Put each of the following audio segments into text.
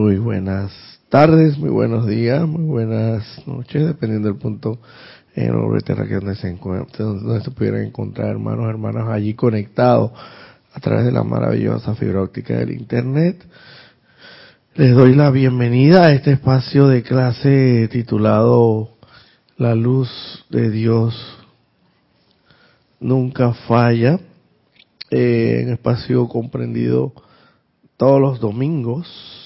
Muy buenas tardes, muy buenos días, muy buenas noches, dependiendo del punto en el orbe terráqueo donde se encuentren, donde se pudieran encontrar hermanos, hermanas allí conectados a través de la maravillosa fibra óptica del Internet. Les doy la bienvenida a este espacio de clase titulado La luz de Dios nunca falla, eh, en espacio comprendido todos los domingos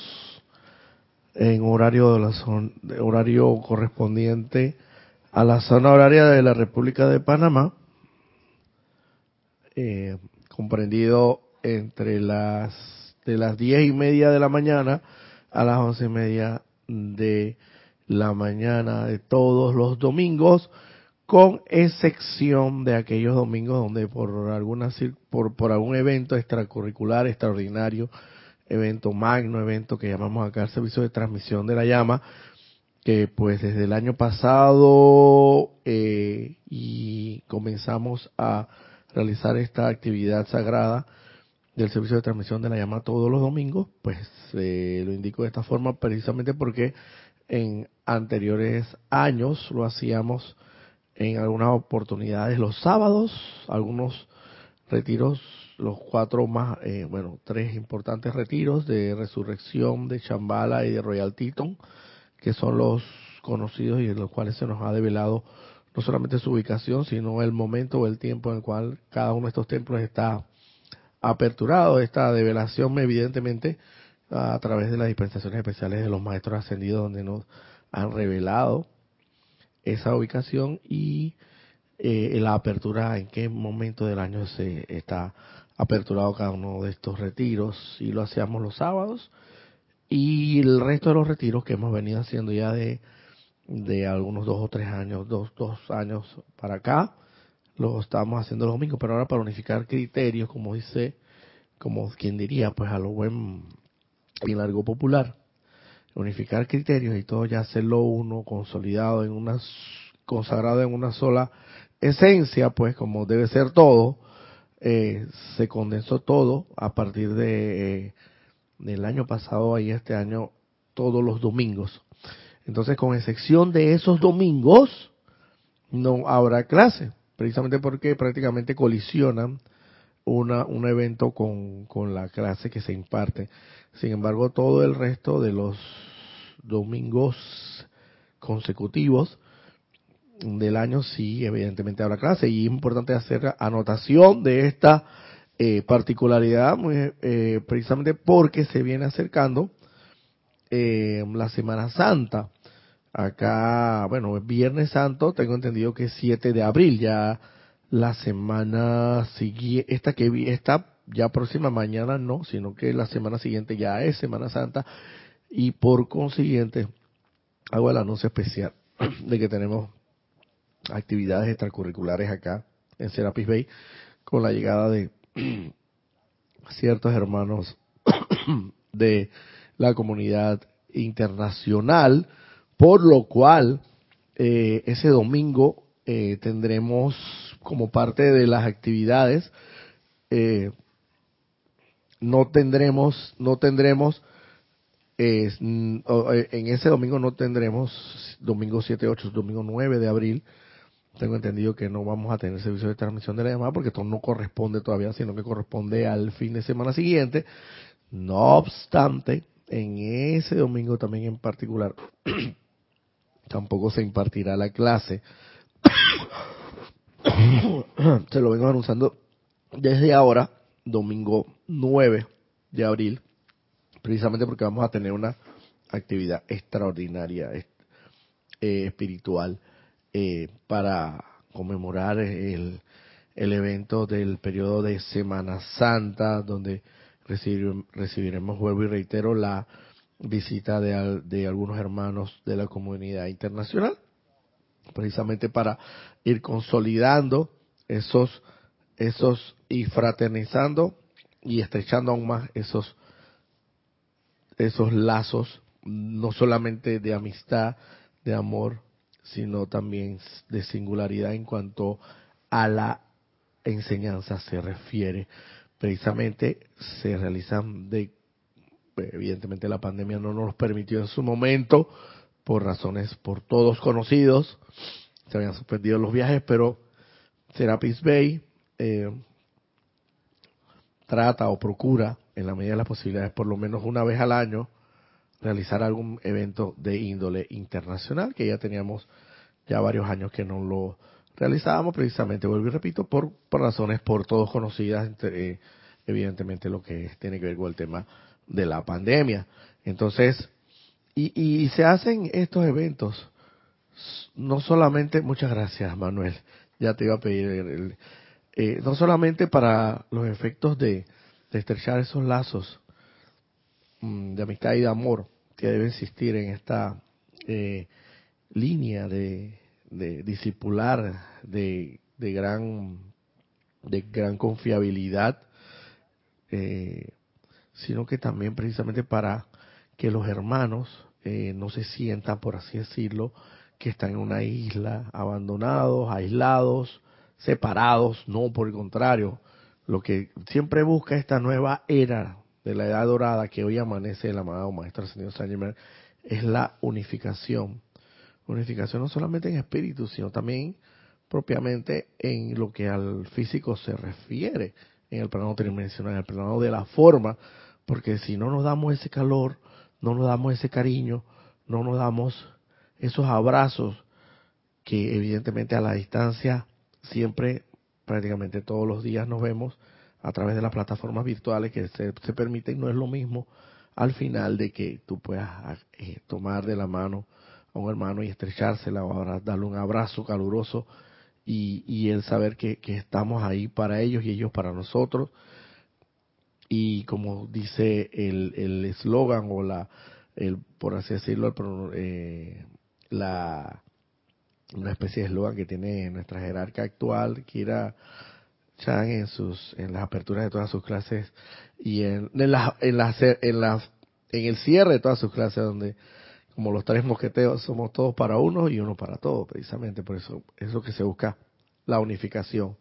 en horario de la horario correspondiente a la zona horaria de la República de Panamá, eh, comprendido entre las de las diez y media de la mañana a las once y media de la mañana de todos los domingos, con excepción de aquellos domingos donde por alguna por, por algún evento extracurricular extraordinario evento magno, evento que llamamos acá el servicio de transmisión de la llama, que pues desde el año pasado eh, y comenzamos a realizar esta actividad sagrada del servicio de transmisión de la llama todos los domingos, pues eh, lo indico de esta forma precisamente porque en anteriores años lo hacíamos en algunas oportunidades los sábados, algunos retiros los cuatro más, eh, bueno, tres importantes retiros de Resurrección, de Chambala y de Royal Teton, que son los conocidos y en los cuales se nos ha develado no solamente su ubicación, sino el momento o el tiempo en el cual cada uno de estos templos está aperturado. Esta develación, evidentemente, a través de las dispensaciones especiales de los maestros ascendidos, donde nos han revelado esa ubicación y eh, la apertura, en qué momento del año se está aperturado cada uno de estos retiros y lo hacíamos los sábados y el resto de los retiros que hemos venido haciendo ya de, de algunos dos o tres años, dos, dos años para acá, los estamos haciendo los domingos, pero ahora para unificar criterios, como dice, como quien diría, pues a lo buen y largo popular, unificar criterios y todo ya hacerlo uno consolidado en una consagrado en una sola esencia, pues como debe ser todo, eh, se condensó todo a partir de eh, del año pasado y este año todos los domingos. Entonces, con excepción de esos domingos, no habrá clase, precisamente porque prácticamente colisionan una, un evento con, con la clase que se imparte. Sin embargo, todo el resto de los domingos consecutivos del año sí, evidentemente habrá clase y es importante hacer anotación de esta eh, particularidad eh, precisamente porque se viene acercando eh, la Semana Santa. Acá, bueno, es Viernes Santo, tengo entendido que es 7 de abril, ya la semana siguiente, esta que esta ya próxima mañana no, sino que la semana siguiente ya es Semana Santa y por consiguiente hago el anuncio especial de que tenemos actividades extracurriculares acá en Serapis Bay con la llegada de ciertos hermanos de la comunidad internacional, por lo cual eh, ese domingo eh, tendremos como parte de las actividades eh, no tendremos no tendremos en ese domingo no tendremos domingo 7 8 domingo 9 de abril tengo entendido que no vamos a tener servicio de transmisión de la llamada porque esto no corresponde todavía, sino que corresponde al fin de semana siguiente. No obstante, en ese domingo también en particular, tampoco se impartirá la clase. se lo vengo anunciando desde ahora, domingo 9 de abril, precisamente porque vamos a tener una actividad extraordinaria eh, espiritual eh, para conmemorar el, el evento del periodo de Semana Santa, donde recibiremos, vuelvo y reitero, la visita de, de algunos hermanos de la comunidad internacional, precisamente para ir consolidando esos, esos y fraternizando y estrechando aún más esos, esos lazos, no solamente de amistad, de amor, sino también de singularidad en cuanto a la enseñanza se refiere. Precisamente se realizan de evidentemente la pandemia no nos permitió en su momento, por razones por todos conocidos, se habían suspendido los viajes, pero Serapis Bay eh, trata o procura, en la medida de las posibilidades, por lo menos una vez al año, realizar algún evento de índole internacional, que ya teníamos ya varios años que no lo realizábamos, precisamente, vuelvo y repito, por, razones por todos conocidas, eh, evidentemente lo que tiene que ver con el tema de la pandemia. Entonces, y, y se hacen estos eventos, no solamente, muchas gracias Manuel, ya te iba a pedir, el, eh, no solamente para los efectos de, estrechar esos lazos de amistad y de amor que debe existir en esta eh, línea de, de discipular de, de gran de gran confiabilidad eh, sino que también precisamente para que los hermanos eh, no se sientan, por así decirlo, que están en una isla, abandonados, aislados, separados, no, por el contrario, lo que siempre busca esta nueva era de la edad dorada que hoy amanece el amado Maestro Ascendido San Germain, es la unificación. Unificación no solamente en espíritu, sino también propiamente en lo que al físico se refiere, en el plano tridimensional, en el plano de la forma, porque si no nos damos ese calor, no nos damos ese cariño, no nos damos esos abrazos que evidentemente a la distancia siempre, prácticamente todos los días nos vemos a través de las plataformas virtuales que se, permiten, no es lo mismo al final de que tú puedas eh, tomar de la mano a un hermano y estrechársela o darle un abrazo caluroso y, y el saber que, que estamos ahí para ellos y ellos para nosotros. Y como dice el eslogan o la, el, por así decirlo, eh, la, una especie de eslogan que tiene nuestra jerarca actual, Kira Chan, en, sus, en las aperturas de todas sus clases y en, en, la, en, la, en, la, en el cierre de todas sus clases, donde como los tres mosqueteos somos todos para uno y uno para todos, precisamente por eso es lo que se busca, la unificación.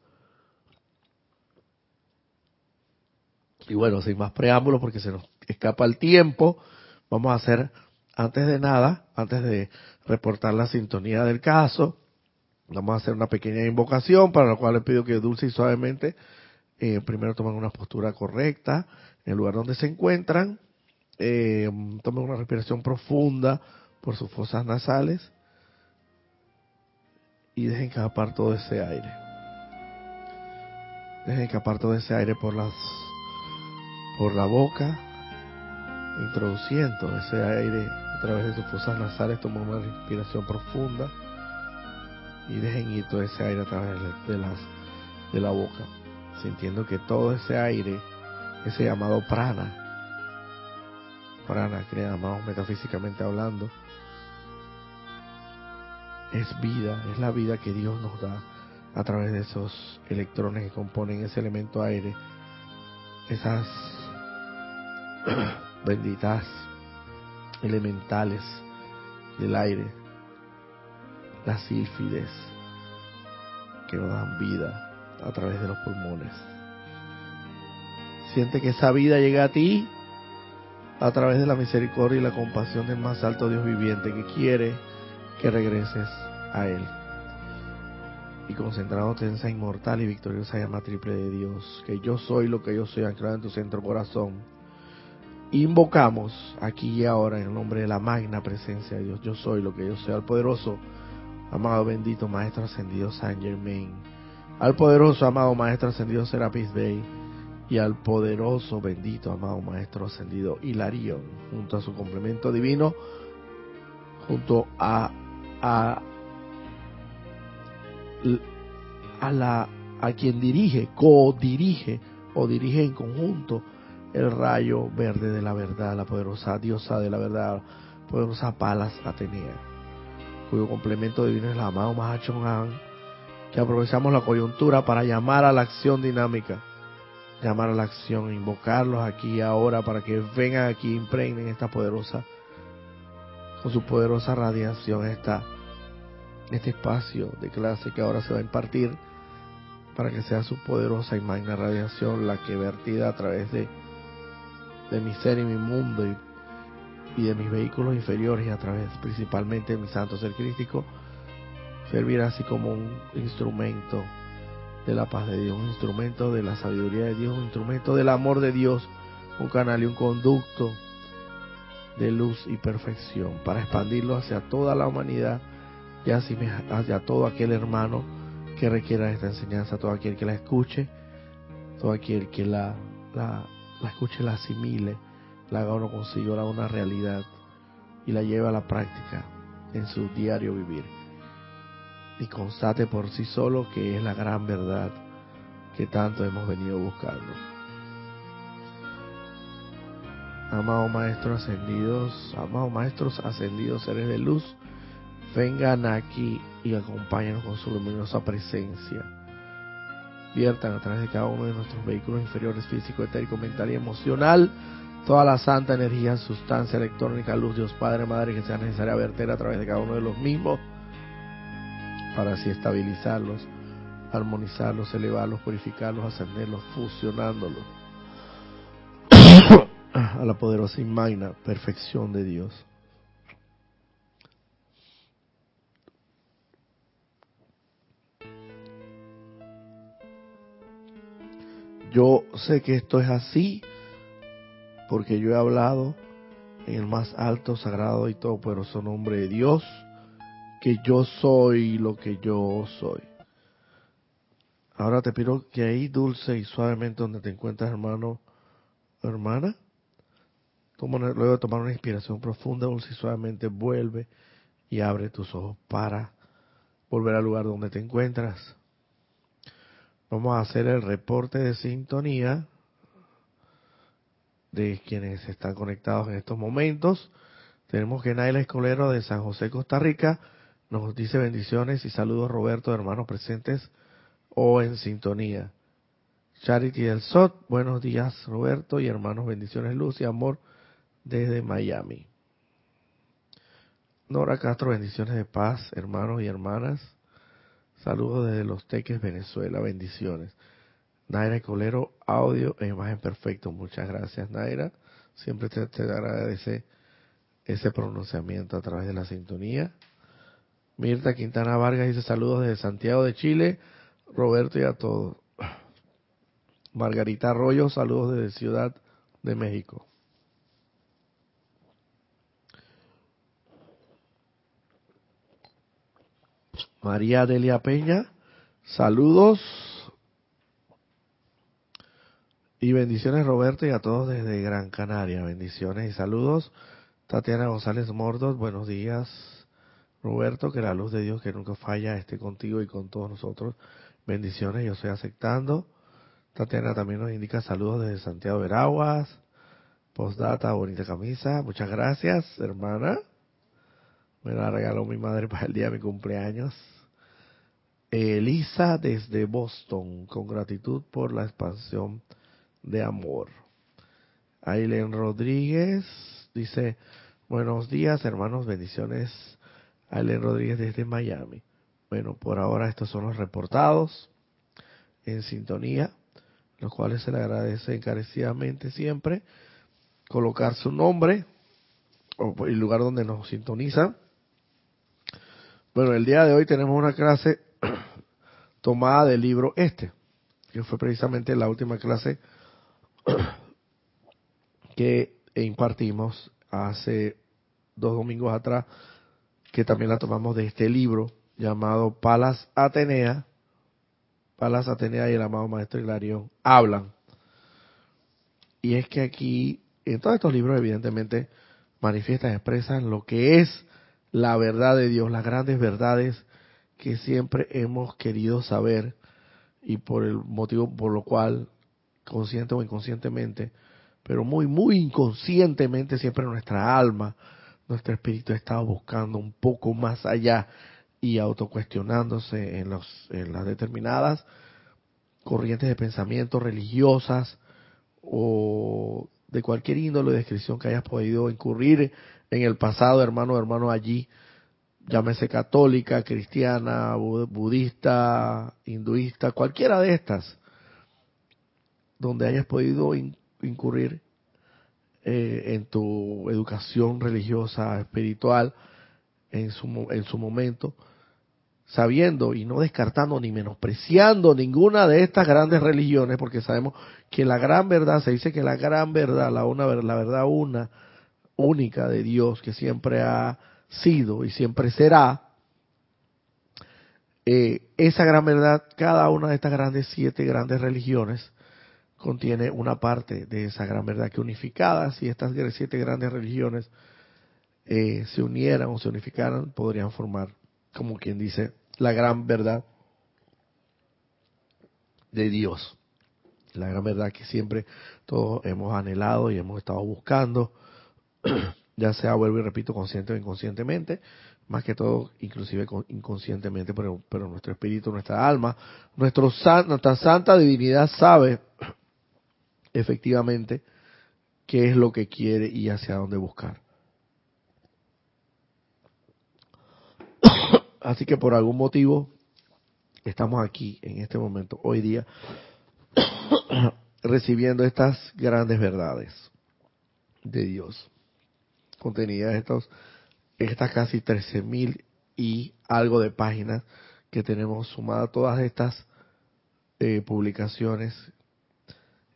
Y bueno, sin más preámbulos, porque se nos escapa el tiempo, vamos a hacer, antes de nada, antes de reportar la sintonía del caso, vamos a hacer una pequeña invocación, para la cual les pido que dulce y suavemente eh, primero tomen una postura correcta en el lugar donde se encuentran, eh, tomen una respiración profunda por sus fosas nasales y dejen escapar todo ese aire. Dejen escapar todo ese aire por las por la boca, introduciendo ese aire a través de sus fosas nasales, tomen una respiración profunda y dejen ir todo ese aire a través de las de la boca, sintiendo que todo ese aire, ese llamado prana, prana que le metafísicamente hablando, es vida, es la vida que Dios nos da a través de esos electrones que componen ese elemento aire, esas benditas elementales del aire, las sílfides que nos dan vida a través de los pulmones. Siente que esa vida llega a ti a través de la misericordia y la compasión del más alto Dios viviente que quiere que regreses a Él. Y concentrándote en esa inmortal y victoriosa llama triple de Dios, que yo soy lo que yo soy anclado en tu centro corazón invocamos aquí y ahora en el nombre de la magna presencia de Dios. Yo soy lo que yo soy, al poderoso, amado bendito Maestro Ascendido San Germain, al poderoso, amado Maestro Ascendido Serapis Bey y al poderoso, bendito, amado Maestro Ascendido Hilarión, junto a su complemento divino, junto a, a, a la a quien dirige, co-dirige o dirige en conjunto el rayo verde de la verdad, la poderosa diosa de la verdad, poderosa Palas Atenea, cuyo complemento divino es la amado Mahachon que aprovechamos la coyuntura para llamar a la acción dinámica, llamar a la acción, invocarlos aquí ahora para que vengan aquí, impregnen esta poderosa, con su poderosa radiación, esta, este espacio de clase que ahora se va a impartir, para que sea su poderosa y magna radiación la que vertida a través de de mi ser y mi mundo y, y de mis vehículos inferiores y a través principalmente de mi santo ser crístico, servir así como un instrumento de la paz de Dios, un instrumento de la sabiduría de Dios, un instrumento del amor de Dios, un canal y un conducto de luz y perfección para expandirlo hacia toda la humanidad y hacia todo aquel hermano que requiera esta enseñanza, todo aquel que la escuche, todo aquel que la, la, la escuche, la asimile, la haga uno haga una realidad y la lleve a la práctica en su diario vivir. Y constate por sí solo que es la gran verdad que tanto hemos venido buscando. Amados maestros ascendidos, amados maestros ascendidos, seres de luz, vengan aquí y acompáñenos con su luminosa presencia. Viertan a través de cada uno de nuestros vehículos inferiores, físico, etérico, mental y emocional, toda la santa energía, sustancia electrónica, luz, Dios Padre, Madre, que sea necesaria verter a través de cada uno de los mismos, para así estabilizarlos, armonizarlos, elevarlos, purificarlos, ascenderlos, fusionándolos a la poderosa y perfección de Dios. Yo sé que esto es así porque yo he hablado en el más alto, sagrado y todopoderoso nombre de Dios, que yo soy lo que yo soy. Ahora te pido que ahí dulce y suavemente donde te encuentras, hermano, hermana, luego de tomar una inspiración profunda, dulce y suavemente, vuelve y abre tus ojos para volver al lugar donde te encuentras. Vamos a hacer el reporte de sintonía de quienes están conectados en estos momentos. Tenemos que Naila Escolero de San José, Costa Rica, nos dice bendiciones y saludos Roberto, hermanos presentes o en sintonía. Charity del SOT, buenos días Roberto y hermanos, bendiciones, luz y amor desde Miami. Nora Castro, bendiciones de paz, hermanos y hermanas. Saludos desde Los Teques, Venezuela, bendiciones. Naira Colero, audio e imagen perfecto. Muchas gracias, Naira. Siempre te, agradece ese pronunciamiento a través de la sintonía. Mirta Quintana Vargas dice saludos desde Santiago de Chile. Roberto y a todos. Margarita Arroyo, saludos desde Ciudad de México. María Delia Peña, saludos y bendiciones Roberto y a todos desde Gran Canaria, bendiciones y saludos. Tatiana González Mordos, buenos días Roberto, que la luz de Dios que nunca falla esté contigo y con todos nosotros. Bendiciones, yo estoy aceptando. Tatiana también nos indica saludos desde Santiago de Veraguas. Postdata, bonita camisa. Muchas gracias, hermana. Me la regaló mi madre para el día de mi cumpleaños. Elisa desde Boston, con gratitud por la expansión de amor. Aileen Rodríguez dice, buenos días hermanos, bendiciones. Aileen Rodríguez desde Miami. Bueno, por ahora estos son los reportados en sintonía, los cuales se le agradece encarecidamente siempre colocar su nombre o el lugar donde nos sintoniza. Bueno, el día de hoy tenemos una clase tomada del libro este, que fue precisamente la última clase que impartimos hace dos domingos atrás, que también la tomamos de este libro llamado Palas Atenea. Palas Atenea y el amado Maestro Hilarión hablan. Y es que aquí, en todos estos libros, evidentemente, manifiestan, expresan lo que es la verdad de Dios, las grandes verdades que siempre hemos querido saber y por el motivo por lo cual, consciente o inconscientemente, pero muy, muy inconscientemente siempre nuestra alma, nuestro espíritu estado buscando un poco más allá y autocuestionándose en, los, en las determinadas corrientes de pensamiento religiosas o de cualquier índole de descripción que hayas podido incurrir en el pasado, hermano, hermano, allí llámese católica, cristiana, budista, hinduista, cualquiera de estas, donde hayas podido incurrir eh, en tu educación religiosa, espiritual, en su, en su momento, sabiendo y no descartando ni menospreciando ninguna de estas grandes religiones, porque sabemos que la gran verdad, se dice que la gran verdad, la, una, la verdad una, única de Dios, que siempre ha sido y siempre será, eh, esa gran verdad, cada una de estas grandes siete grandes religiones contiene una parte de esa gran verdad que unificadas, si estas siete grandes religiones eh, se unieran o se unificaran, podrían formar, como quien dice, la gran verdad de Dios. La gran verdad que siempre todos hemos anhelado y hemos estado buscando, ya sea, vuelvo y repito, consciente o inconscientemente, más que todo, inclusive inconscientemente, pero, pero nuestro espíritu, nuestra alma, nuestro, nuestra santa divinidad sabe efectivamente qué es lo que quiere y hacia dónde buscar. Así que por algún motivo estamos aquí en este momento, hoy día, recibiendo estas grandes verdades de Dios, contenidas en estos, estas casi 13.000 y algo de páginas que tenemos sumadas todas estas eh, publicaciones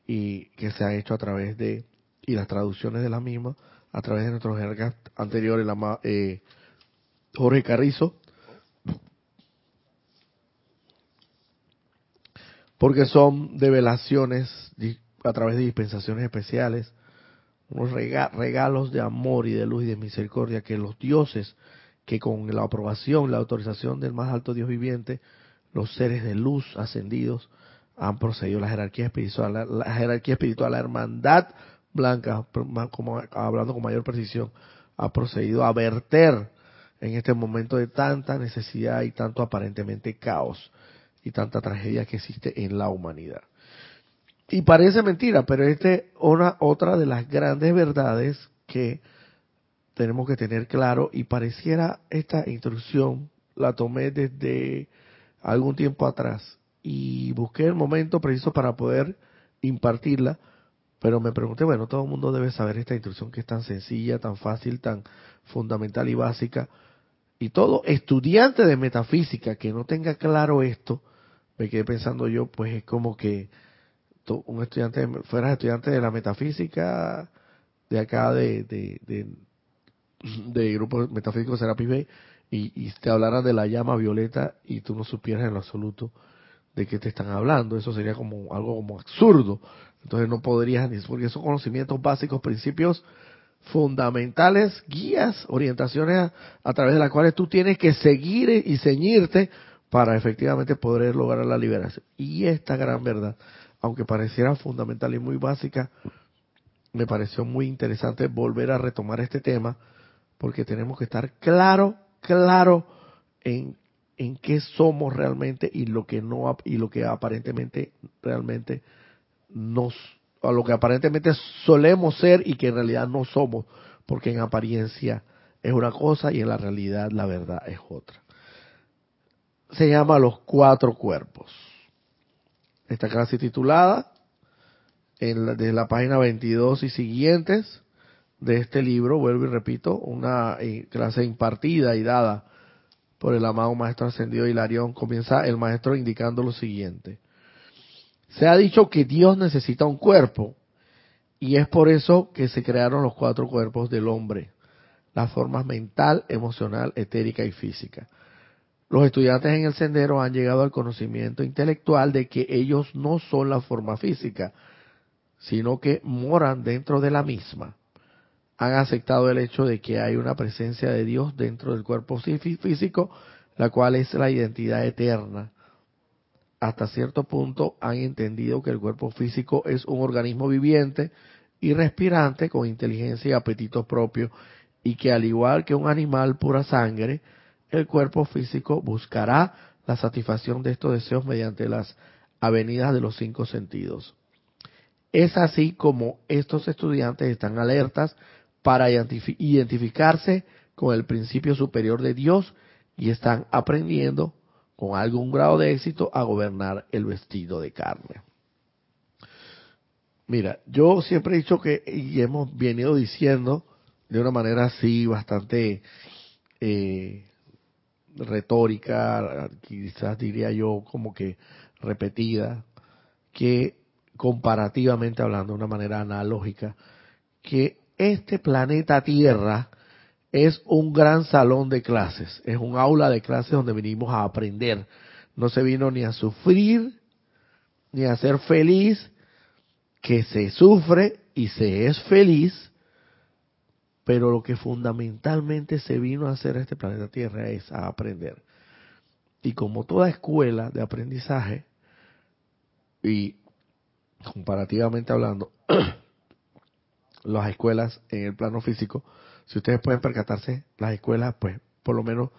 y que se han hecho a través de, y las traducciones de la misma, a través de nuestros jergas anteriores, la, eh, Jorge Carrizo, porque son develaciones a través de dispensaciones especiales, unos regalos de amor y de luz y de misericordia que los dioses, que con la aprobación, la autorización del más alto Dios viviente, los seres de luz ascendidos, han procedido la jerarquía espiritual, la, jerarquía espiritual, la hermandad blanca, como hablando con mayor precisión, ha procedido a verter en este momento de tanta necesidad y tanto aparentemente caos y tanta tragedia que existe en la humanidad. Y parece mentira, pero esta es otra de las grandes verdades que tenemos que tener claro y pareciera esta instrucción la tomé desde algún tiempo atrás y busqué el momento preciso para poder impartirla, pero me pregunté, bueno, todo el mundo debe saber esta instrucción que es tan sencilla, tan fácil, tan fundamental y básica. Y todo estudiante de metafísica que no tenga claro esto, me quedé pensando yo, pues es como que un estudiante, fueras estudiante de la metafísica de acá de, de, de, de Grupo Metafísico Serapis Bay y, y te hablaran de la llama violeta y tú no supieras en lo absoluto de qué te están hablando. Eso sería como algo como absurdo. Entonces no podrías ni porque esos conocimientos básicos, principios fundamentales, guías, orientaciones a, través de las cuales tú tienes que seguir y ceñirte para efectivamente poder lograr la liberación. Y esta gran verdad, aunque pareciera fundamental y muy básica, me pareció muy interesante volver a retomar este tema porque tenemos que estar claro, claro en en qué somos realmente y lo que no y lo que aparentemente realmente nos a lo que aparentemente solemos ser y que en realidad no somos, porque en apariencia es una cosa y en la realidad la verdad es otra. Se llama Los Cuatro Cuerpos. Esta clase titulada en la, desde la página 22 y siguientes de este libro, vuelvo y repito, una eh, clase impartida y dada por el amado Maestro Ascendido Hilarión, comienza el Maestro indicando lo siguiente. Se ha dicho que Dios necesita un cuerpo, y es por eso que se crearon los cuatro cuerpos del hombre, las formas mental, emocional, etérica y física. Los estudiantes en el sendero han llegado al conocimiento intelectual de que ellos no son la forma física, sino que moran dentro de la misma han aceptado el hecho de que hay una presencia de Dios dentro del cuerpo físico, la cual es la identidad eterna. Hasta cierto punto han entendido que el cuerpo físico es un organismo viviente y respirante con inteligencia y apetito propio y que al igual que un animal pura sangre, el cuerpo físico buscará la satisfacción de estos deseos mediante las avenidas de los cinco sentidos. Es así como estos estudiantes están alertas para identificarse con el principio superior de Dios y están aprendiendo con algún grado de éxito a gobernar el vestido de carne. Mira, yo siempre he dicho que, y hemos venido diciendo de una manera así bastante eh, retórica, quizás diría yo como que repetida, que comparativamente hablando, de una manera analógica, que este planeta Tierra es un gran salón de clases, es un aula de clases donde venimos a aprender. No se vino ni a sufrir, ni a ser feliz, que se sufre y se es feliz, pero lo que fundamentalmente se vino a hacer a este planeta Tierra es a aprender. Y como toda escuela de aprendizaje, y comparativamente hablando, las escuelas en el plano físico, si ustedes pueden percatarse, las escuelas, pues por lo menos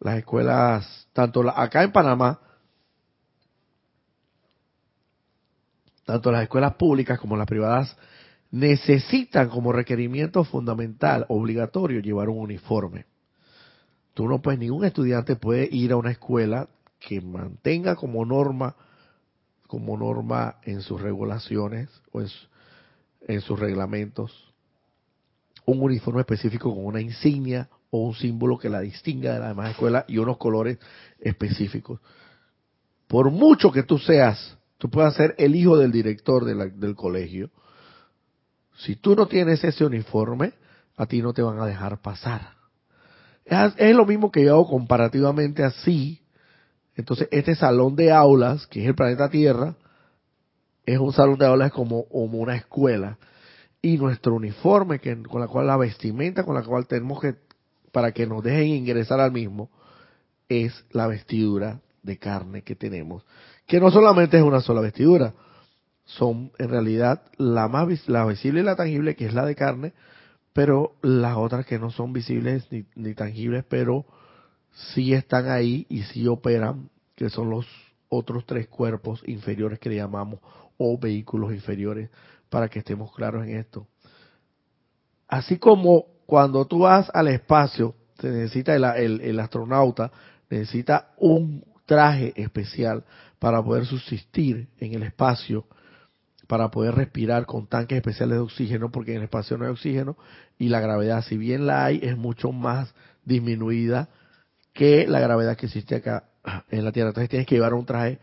las escuelas, tanto acá en Panamá, tanto las escuelas públicas como las privadas, necesitan como requerimiento fundamental, obligatorio, llevar un uniforme. Tú no puedes, ningún estudiante puede ir a una escuela que mantenga como norma, como norma en sus regulaciones o en, en sus reglamentos, un uniforme específico con una insignia o un símbolo que la distinga de la demás escuela y unos colores específicos. Por mucho que tú seas, tú puedas ser el hijo del director del colegio, si tú no tienes ese uniforme, a ti no te van a dejar pasar. Es, es lo mismo que yo hago comparativamente así. Entonces, este salón de aulas, que es el planeta Tierra, es un salón de aulas como, como una escuela. Y nuestro uniforme, que, con la cual la vestimenta, con la cual tenemos que, para que nos dejen ingresar al mismo, es la vestidura de carne que tenemos. Que no solamente es una sola vestidura, son en realidad la más la visible y la tangible, que es la de carne, pero las otras que no son visibles ni, ni tangibles, pero sí están ahí y sí operan, que son los otros tres cuerpos inferiores que le llamamos o vehículos inferiores, para que estemos claros en esto. Así como cuando tú vas al espacio, se necesita el, el, astronauta, necesita un traje especial para poder subsistir en el espacio, para poder respirar con tanques especiales de oxígeno, porque en el espacio no hay oxígeno y la gravedad, si bien la hay, es mucho más disminuida que la gravedad que existe acá en la Tierra. Entonces tienes que llevar un traje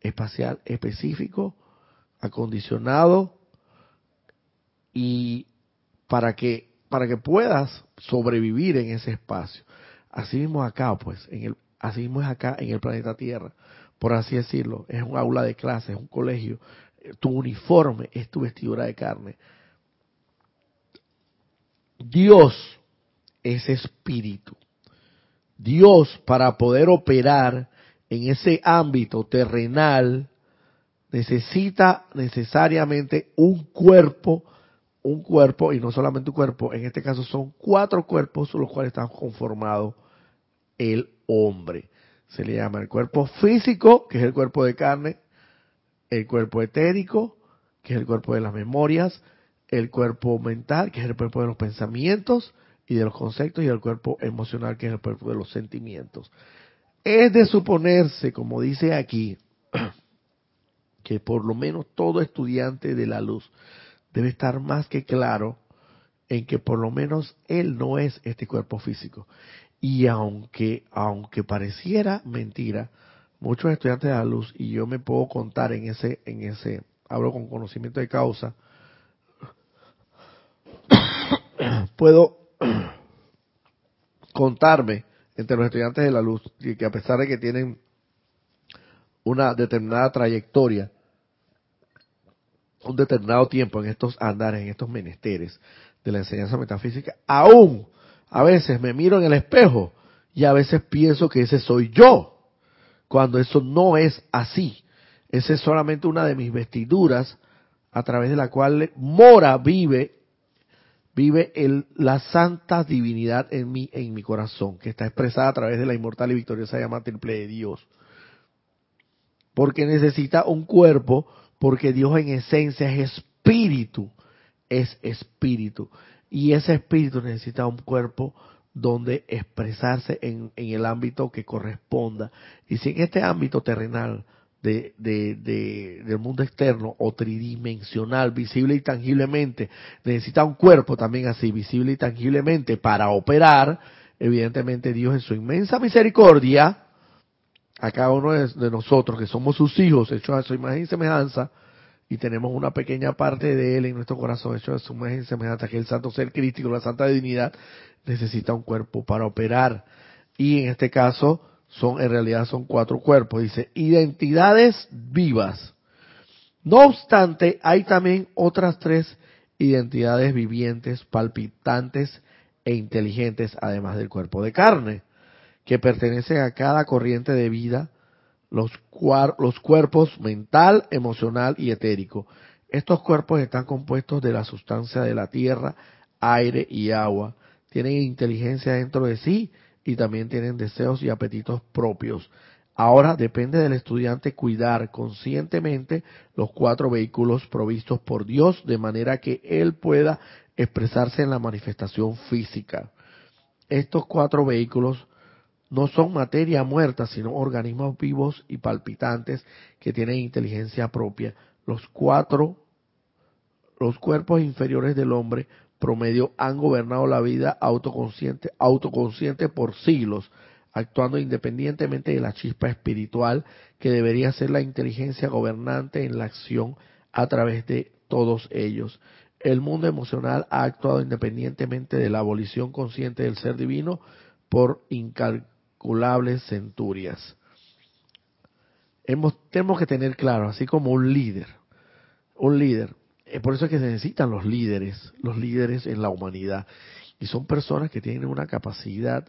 espacial específico acondicionado y para que para que puedas sobrevivir en ese espacio. Así mismo acá, pues, en el así mismo es acá en el planeta Tierra, por así decirlo, es un aula de clase, es un colegio, tu uniforme es tu vestidura de carne. Dios es espíritu. Dios para poder operar en ese ámbito terrenal necesita necesariamente un cuerpo, un cuerpo, y no solamente un cuerpo, en este caso son cuatro cuerpos los cuales están conformados el hombre. Se le llama el cuerpo físico, que es el cuerpo de carne, el cuerpo etérico, que es el cuerpo de las memorias, el cuerpo mental, que es el cuerpo de los pensamientos y de los conceptos, y el cuerpo emocional, que es el cuerpo de los sentimientos. Es de suponerse, como dice aquí, que por lo menos todo estudiante de la luz debe estar más que claro en que por lo menos él no es este cuerpo físico. Y aunque, aunque pareciera mentira, muchos estudiantes de la luz, y yo me puedo contar en ese, en ese, hablo con conocimiento de causa, puedo contarme entre los estudiantes de la luz, que a pesar de que tienen una determinada trayectoria, un determinado tiempo en estos andares, en estos menesteres de la enseñanza metafísica, aún a veces me miro en el espejo y a veces pienso que ese soy yo, cuando eso no es así. Esa es solamente una de mis vestiduras a través de la cual mora, vive, vive la santa divinidad en mí, en mi corazón, que está expresada a través de la inmortal y victoriosa llama triple de Dios porque necesita un cuerpo, porque Dios en esencia es espíritu, es espíritu. Y ese espíritu necesita un cuerpo donde expresarse en, el ámbito que corresponda. Y si en este ámbito terrenal de, de, de, del mundo externo o tridimensional, visible y tangiblemente, necesita un cuerpo también así, visible y tangiblemente, para operar, evidentemente Dios en su inmensa misericordia, a cada uno de, nosotros que somos sus hijos, hechos a su imagen y semejanza, y tenemos una pequeña parte de Él en nuestro corazón, hecho a su imagen y semejanza, que el santo ser crítico, la santa divinidad, necesita un cuerpo para operar. Y en este caso, son en realidad son cuatro cuerpos. Dice, identidades vivas. No obstante, hay también otras tres identidades vivientes, palpitantes e inteligentes, además del cuerpo de carne, que pertenecen a cada corriente de vida, los, los cuerpos mental, emocional y etérico. Estos cuerpos están compuestos de la sustancia de la tierra, aire y agua. Tienen inteligencia dentro de sí y también tienen deseos y apetitos propios. Ahora depende del estudiante cuidar conscientemente los cuatro vehículos provistos por Dios de manera que él pueda expresarse en la manifestación física. Estos cuatro vehículos no son materia muerta, sino organismos vivos y palpitantes que tienen inteligencia propia. Los cuatro, los cuerpos inferiores del hombre promedio han gobernado la vida autoconsciente, autoconsciente por siglos, actuando independientemente de la chispa espiritual que debería ser la inteligencia gobernante en la acción a través de todos ellos. El mundo emocional ha actuado independientemente de la abolición consciente del ser divino por incalculables centurias. Tenemos que tener claro, así como un líder, un líder eh, por eso es que se necesitan los líderes, los líderes en la humanidad. Y son personas que tienen una capacidad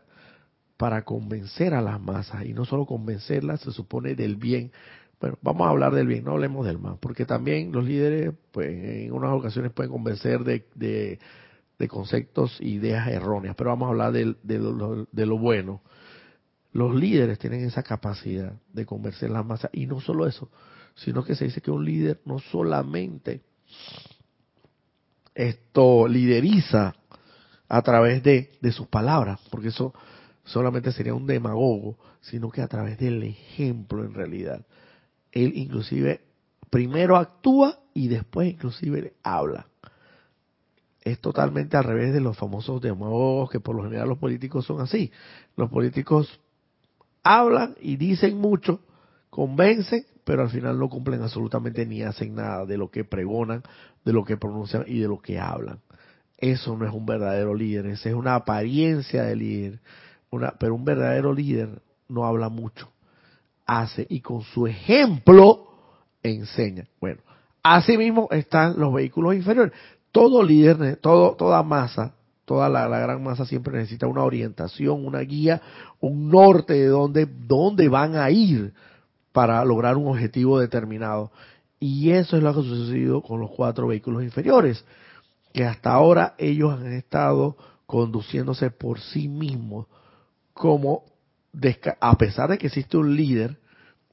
para convencer a las masas. Y no solo convencerlas, se supone del bien. Bueno, vamos a hablar del bien, no hablemos del mal. Porque también los líderes, pues en unas ocasiones pueden convencer de, de, conceptos e ideas erróneas. Pero vamos a hablar de, de lo bueno. Los líderes tienen esa capacidad de convencer a las masas. Y no solo eso, sino que se dice que un líder no solamente esto lideriza a través de, de sus palabras, porque eso solamente sería un demagogo, sino que a través del ejemplo en realidad. Él inclusive primero actúa y después inclusive habla. Es totalmente al revés de los famosos demagogos que por lo general los políticos son así. Los políticos hablan y dicen mucho, convencen, pero al final no cumplen absolutamente ni hacen nada de lo que pregonan, de lo que pronuncian y de lo que hablan. Eso no es un verdadero líder, esa es una apariencia de líder, una, pero un verdadero líder no habla mucho, hace y con su ejemplo enseña. Bueno, así mismo están los vehículos inferiores. Todo líder, todo, toda masa, toda la, gran masa siempre necesita una orientación, una guía, un norte de dónde, dónde van a ir para lograr un objetivo determinado. Y eso es lo que ha sucedido con los cuatro vehículos inferiores, que hasta ahora ellos han estado conduciéndose por sí mismos, como a pesar de que existe un líder,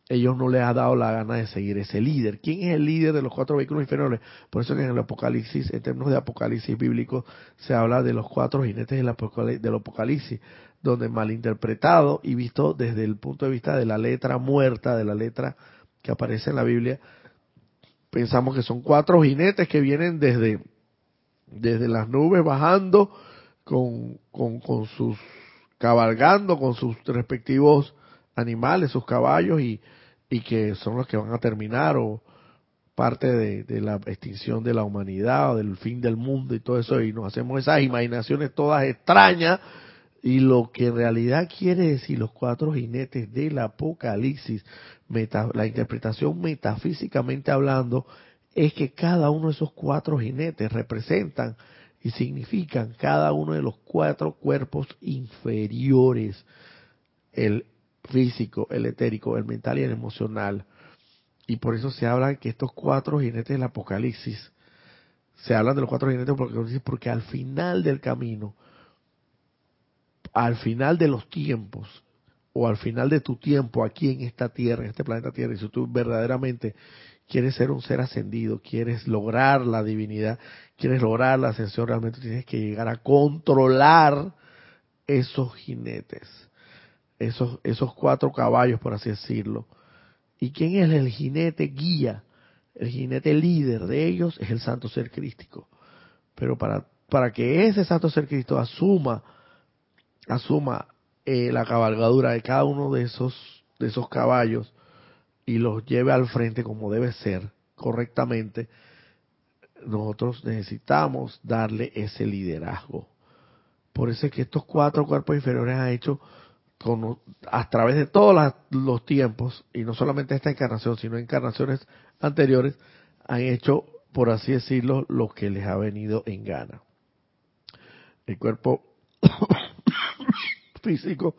ellos no les ha dado la gana de seguir ese líder. ¿Quién es el líder de los cuatro vehículos inferiores? Por eso que en el Apocalipsis, en términos de Apocalipsis bíblico, se habla de los cuatro jinetes del Apocalipsis donde malinterpretado y visto desde el punto de vista de la letra muerta, de la letra que aparece en la Biblia, pensamos que son cuatro jinetes que vienen desde, desde las nubes bajando con, con, con sus cabalgando con sus respectivos animales, sus caballos y, y que son los que van a terminar o parte de, la extinción de la humanidad o del fin del mundo y todo eso y nos hacemos esas imaginaciones todas extrañas y lo que en realidad quiere decir los cuatro jinetes del Apocalipsis, la interpretación metafísicamente hablando, es que cada uno de esos cuatro jinetes representan y significan cada uno de los cuatro cuerpos inferiores, el físico, el etérico, el mental y el emocional. Y por eso se habla que estos cuatro jinetes del Apocalipsis, se hablan de los cuatro jinetes porque, porque al final del camino, al final de los tiempos o al final de tu tiempo aquí en esta tierra, en este planeta Tierra, y si tú verdaderamente quieres ser un ser ascendido, quieres lograr la divinidad, quieres lograr la ascensión, realmente tienes que llegar a controlar esos jinetes, esos, esos cuatro caballos, por así decirlo, ¿Y quién es el jinete guía? El jinete líder de ellos es el santo ser crístico. Pero para, para que ese santo ser Cristo asuma, asuma eh, la cabalgadura de cada uno de esos, de esos caballos y los lleve al frente como debe ser, correctamente, nosotros necesitamos darle ese liderazgo. Por eso es que estos cuatro cuerpos inferiores han hecho con, a través de todos los tiempos, y no solamente esta encarnación, sino encarnaciones anteriores, han hecho, por así decirlo, lo que les ha venido en gana. El cuerpo físico,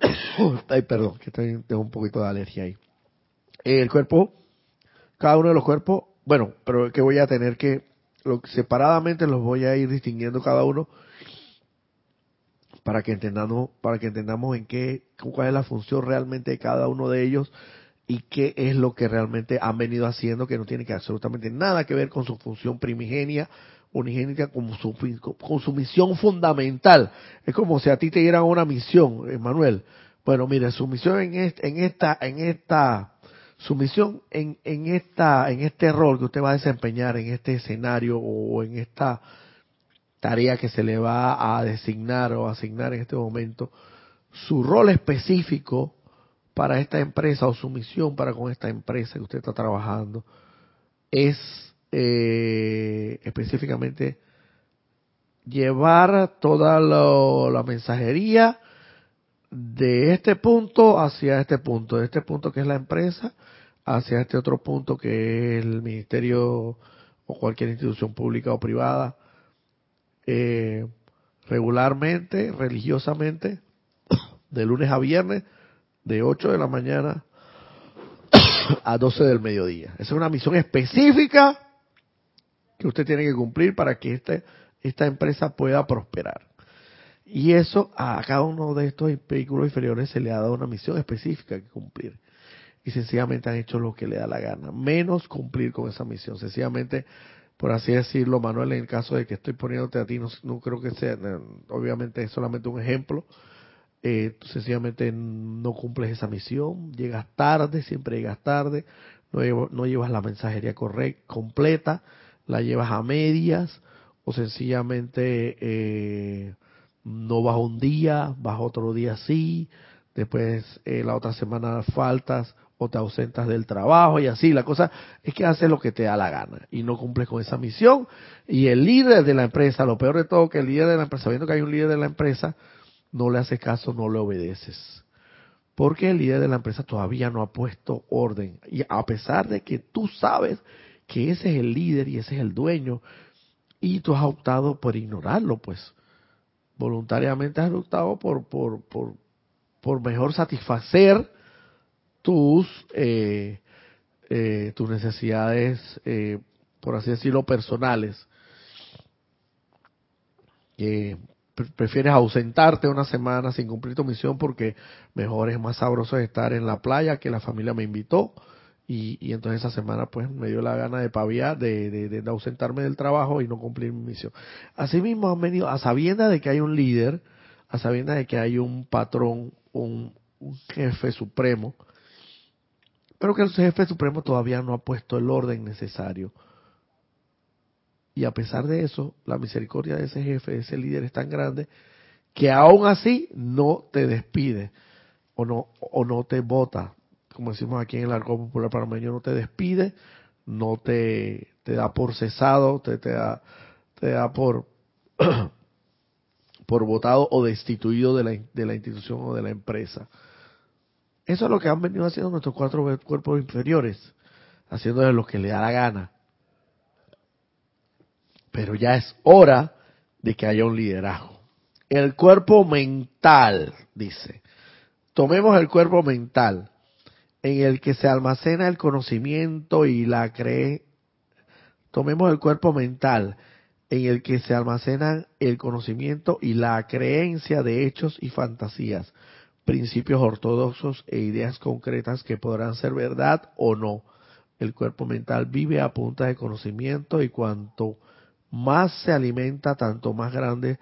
ay, perdón, que tengo un poquito de alergia ahí. El cuerpo, cada uno de los cuerpos, bueno, pero que voy a tener que, separadamente los voy a ir distinguiendo cada uno para que entendamos, para que entendamos en qué, cuál es la función realmente de cada uno de ellos y qué es lo que realmente han venido haciendo que no tiene que absolutamente nada que ver con su función primigenia, unigénica, con su, con su misión fundamental. Es como si a ti te dieran una misión, Manuel. Bueno, mire, su misión en, en esta, en esta, su misión en, en esta, en este rol que usted va a desempeñar en este escenario o en esta tarea que se le va a designar o asignar en este momento, su rol específico para esta empresa o su misión para con esta empresa que usted está trabajando es eh, específicamente llevar toda la mensajería de este punto hacia este punto, de este punto que es la empresa, hacia este otro punto que es el ministerio o cualquier institución pública o privada, eh, regularmente, religiosamente, de lunes a viernes, de 8 de la mañana a 12 del mediodía. Esa es una misión específica que usted tiene que cumplir para que este, esta empresa pueda prosperar. Y eso a cada uno de estos vehículos inferiores se le ha dado una misión específica que cumplir. Y sencillamente han hecho lo que le da la gana, menos cumplir con esa misión. Sencillamente por así decirlo, Manuel, en el caso de que estoy poniéndote a ti, no, creo que sea, obviamente es solamente un ejemplo, eh, sencillamente no cumples esa misión, llegas tarde, siempre llegas tarde, no, no llevas la mensajería correcta, completa, la llevas a medias, o sencillamente eh, no vas un día, vas otro día sí, después eh, la otra semana faltas o te ausentas del trabajo y así. La cosa es que haces lo que te da la gana y no cumples con esa misión. Y el líder de la empresa, lo peor de todo, que el líder de la empresa, sabiendo que hay un líder de la empresa, no le haces caso, no le obedeces. Porque el líder de la empresa todavía no ha puesto orden. Y a pesar de que tú sabes que ese es el líder y ese es el dueño, y tú has optado por ignorarlo, pues voluntariamente has optado por, por, por, por mejor satisfacer tus, eh, eh, tus necesidades, eh, por así decirlo, personales. prefieres ausentarte una semana sin cumplir tu misión porque mejor es más sabroso estar en la playa que la familia me invitó y, y entonces esa semana pues me dio la gana de paviar, de, de, ausentarme del trabajo y no cumplir mi misión. Asimismo han venido a sabiendas de que hay un líder, a sabiendas de que hay un patrón, un, un jefe supremo, pero que el jefe supremo todavía no ha puesto el orden necesario. Y a pesar de eso, la misericordia de ese jefe, de ese líder es tan grande que aún así no te despide o no, o no te vota. Como decimos aquí en el arco popular panameño, no te despide, no te, te da por cesado, te, te, da, te da por, por votado o destituido de la, de la institución o de la empresa. Eso es lo que han venido haciendo nuestros cuatro cuerpos inferiores, haciendo de lo que le da la gana. Pero ya es hora de que haya un liderazgo. El cuerpo mental, dice. Tomemos el cuerpo mental, en el que se almacena el conocimiento y la cree. Tomemos el cuerpo mental, en el que se almacenan el conocimiento y la creencia de hechos y fantasías principios ortodoxos e ideas concretas que podrán ser verdad o no. El cuerpo mental vive a punta de conocimiento y cuanto más se alimenta, tanto más grande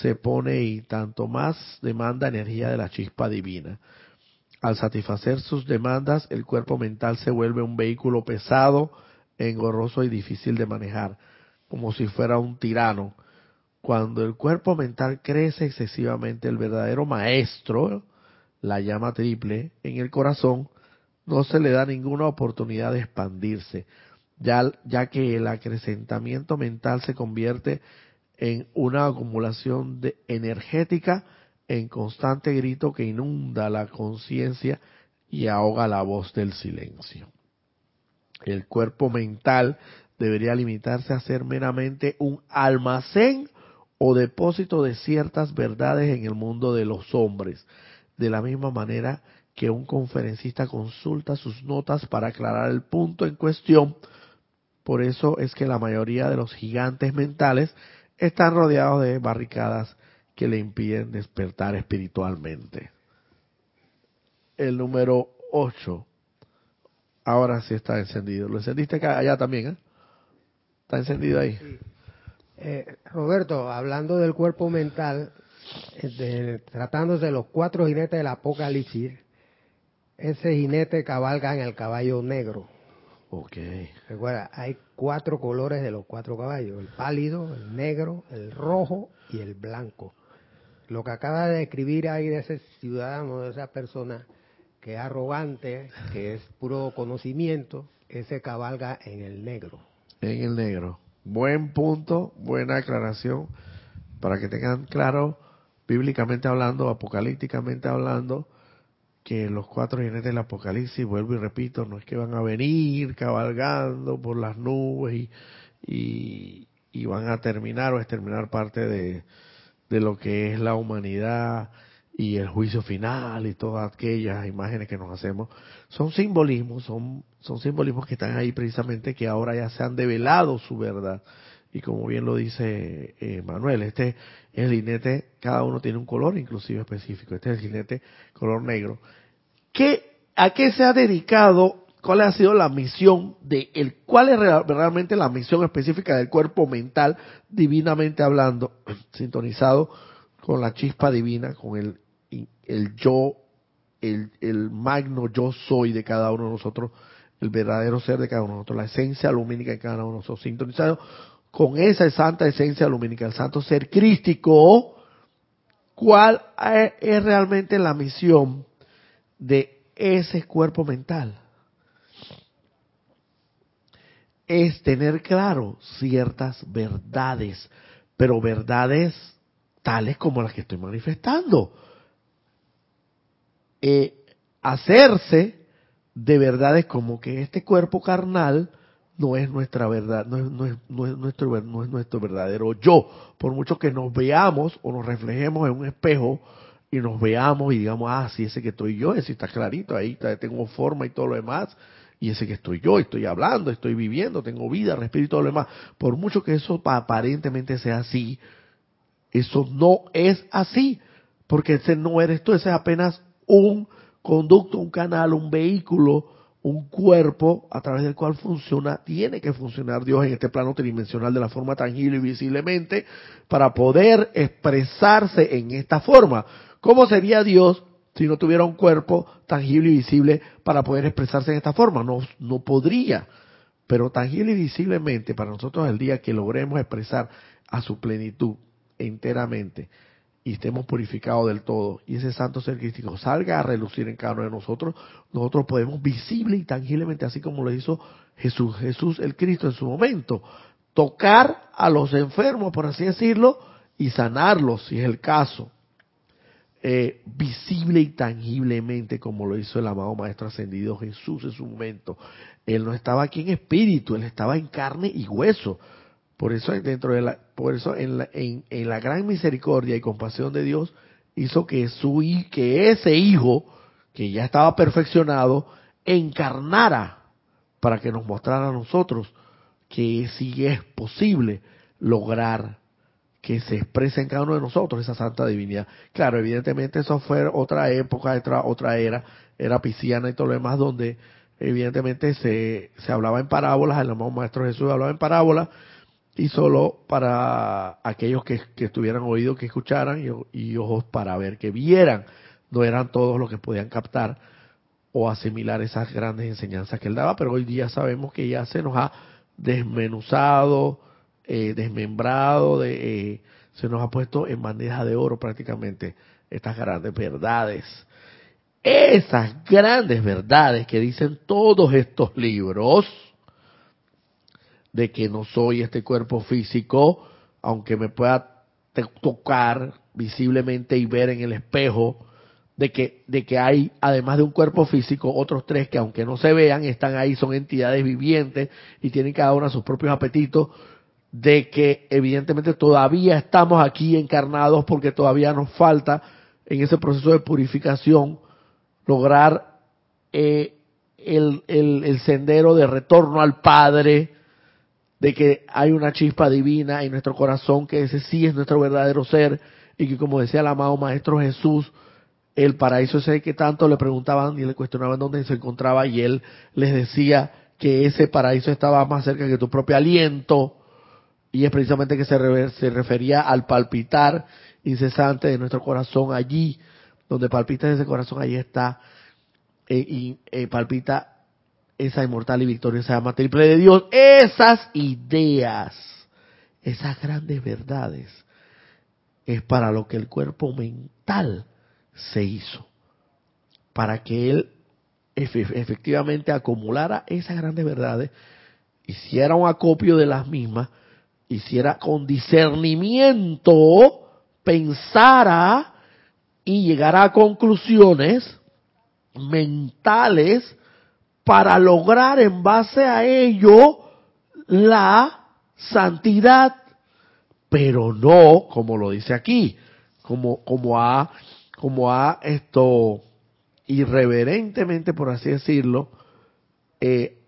se pone y tanto más demanda energía de la chispa divina. Al satisfacer sus demandas, el cuerpo mental se vuelve un vehículo pesado, engorroso y difícil de manejar, como si fuera un tirano. Cuando el cuerpo mental crece excesivamente, el verdadero maestro, la llama triple, en el corazón, no se le da ninguna oportunidad de expandirse, ya, ya que el acrecentamiento mental se convierte en una acumulación de energética en constante grito que inunda la conciencia y ahoga la voz del silencio. El cuerpo mental debería limitarse a ser meramente un almacén o depósito de ciertas verdades en el mundo de los hombres, de la misma manera que un conferencista consulta sus notas para aclarar el punto en cuestión. Por eso es que la mayoría de los gigantes mentales están rodeados de barricadas que le impiden despertar espiritualmente. El número 8. Ahora sí está encendido. ¿Lo encendiste allá también? ¿eh? ¿Está encendido ahí? Eh, Roberto, hablando del cuerpo mental, eh, tratándose de los cuatro jinetes del Apocalipsis, ese jinete cabalga en el caballo negro. Ok. Recuerda, hay cuatro colores de los cuatro caballos, el pálido, el negro, el rojo y el blanco. Lo que acaba de describir ahí de ese ciudadano, de esa persona que es arrogante, que es puro conocimiento, ese cabalga en el negro. En el negro. Buen punto, buena aclaración, para que tengan claro, bíblicamente hablando, apocalípticamente hablando, que los cuatro jinetes del Apocalipsis, vuelvo y repito, no es que van a venir cabalgando por las nubes y, y, van a terminar o exterminar parte de, de lo que es la humanidad y el juicio final y todas aquellas imágenes que nos hacemos, son simbolismos, son, son simbolismos que están ahí precisamente que ahora ya se han develado su verdad. Y como bien lo dice eh, Manuel, este es el jinete, cada uno tiene un color inclusive específico, este es el jinete color negro. ¿Qué, ¿A qué se ha dedicado? ¿Cuál ha sido la misión de el, cuál es realmente la misión específica del cuerpo mental, divinamente hablando, sintonizado con la chispa divina, con el el yo, el, el magno yo soy de cada uno de nosotros, el verdadero ser de cada uno de nosotros, la esencia lumínica de cada uno de nosotros, sintonizado con esa santa esencia lumínica, el santo ser crístico, ¿cuál es realmente la misión de ese cuerpo mental? Es tener claro ciertas verdades, pero verdades tales como las que estoy manifestando eh, hacerse de verdades como que este cuerpo carnal no es nuestra verdad, no es, no es, no es, nuestro, no es nuestro verdadero yo. Por mucho que nos veamos o nos reflejemos en un espejo y nos veamos y digamos, ah, sí, ese que estoy yo, ese está clarito, ahí tengo forma y todo lo demás, y ese que estoy yo, estoy hablando, estoy viviendo, tengo vida, respiro y todo lo demás. Por mucho que eso aparentemente sea así, eso no es así, porque ese no eres tú, ese es apenas un conducto, un canal, un vehículo, un cuerpo a través del cual funciona, tiene que funcionar Dios en este plano tridimensional de la forma tangible y visiblemente para poder expresarse en esta forma. ¿Cómo sería Dios si no tuviera un cuerpo tangible y visible para poder expresarse en esta forma? No, no podría. Pero tangible y visiblemente para nosotros el día que logremos expresar a su plenitud enteramente y estemos purificados del todo y ese santo ser crístico salga a relucir en cada uno de nosotros, nosotros podemos visible y tangiblemente, así como lo hizo Jesús, Jesús el Cristo en su momento, tocar a los enfermos, por así decirlo, y sanarlos, si es el caso, eh, visible y tangiblemente, como lo hizo el amado Maestro Ascendido Jesús en su momento. Él no estaba aquí en espíritu, él estaba en carne y hueso. Por eso dentro de la, por eso en la, en, la gran misericordia y compasión de Dios hizo que su que ese hijo que ya estaba perfeccionado encarnara para que nos mostrara a nosotros que sí es posible lograr que se exprese en cada uno de nosotros esa santa divinidad. Claro, evidentemente eso fue otra época, otra, otra era, era pisciana y todo lo demás, donde evidentemente se, se hablaba en parábolas, el amado Maestro Jesús hablaba en parábolas, y solo para aquellos que, estuvieran oídos que escucharan y, ojos para ver que vieran. No eran todos los que podían captar, o asimilar esas grandes enseñanzas que él daba, pero hoy día sabemos que ya se nos ha desmenuzado, eh, desmembrado, de, eh, se nos ha puesto en bandeja de oro prácticamente estas grandes verdades. Esas grandes verdades que dicen todos estos libros, de que no soy este cuerpo físico, aunque me pueda tocar visiblemente y ver en el espejo, de que, de que hay, además de un cuerpo físico, otros tres que aunque no se vean, están ahí, son entidades vivientes y tienen cada una sus propios apetitos, de que evidentemente todavía estamos aquí encarnados porque todavía nos falta en ese proceso de purificación lograr eh, el, el, el sendero de retorno al Padre, de que hay una chispa divina en nuestro corazón, que ese sí es nuestro verdadero ser, y que como decía el amado Maestro Jesús, el paraíso ese que tanto le preguntaban y le cuestionaban dónde se encontraba, y él les decía que ese paraíso estaba más cerca que tu propio aliento, y es precisamente que se, se refería al palpitar incesante de nuestro corazón allí, donde palpita ese corazón, allí está, eh, y eh, palpita esa inmortal y victoriosa llama triple de Dios, esas ideas, esas grandes verdades, es para lo que el cuerpo mental se hizo, para que él efectivamente acumulara esas grandes verdades, hiciera un acopio de las mismas, hiciera con discernimiento, pensara y llegara a conclusiones mentales para lograr en base a ello la santidad, pero no como lo dice aquí, como, como como esto irreverentemente, por así decirlo, eh,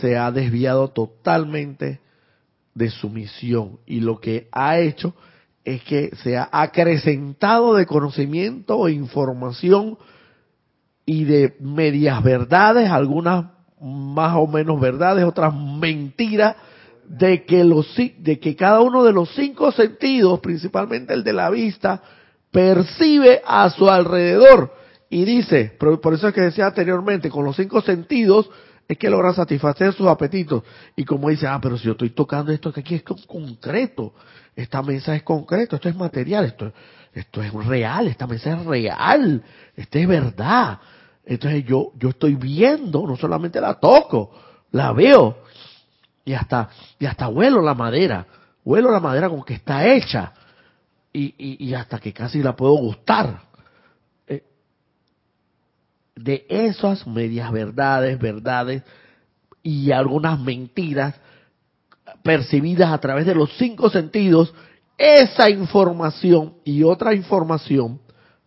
se ha desviado totalmente de su misión. Y lo que ha hecho es que se ha acrecentado de conocimiento e información y de medias verdades, algunas más o menos verdades, otras mentiras, de que, los, de que cada uno de los cinco sentidos, principalmente el de la vista, percibe a su alrededor. Y dice, por eso es que decía anteriormente, con los cinco sentidos es que logra satisfacer sus apetitos. Y como dice, ah, pero si yo estoy tocando esto que aquí es concreto, esta mesa es concreto, esto es material, esto, esto es real, esta mesa es real, esto es verdad. Entonces yo, yo estoy viendo, no solamente la toco, la veo y hasta, y hasta huelo la madera, huelo la madera con que está hecha y, y, y hasta que casi la puedo gustar de esas medias verdades, verdades y algunas mentiras percibidas a través de los cinco sentidos, esa información y otra información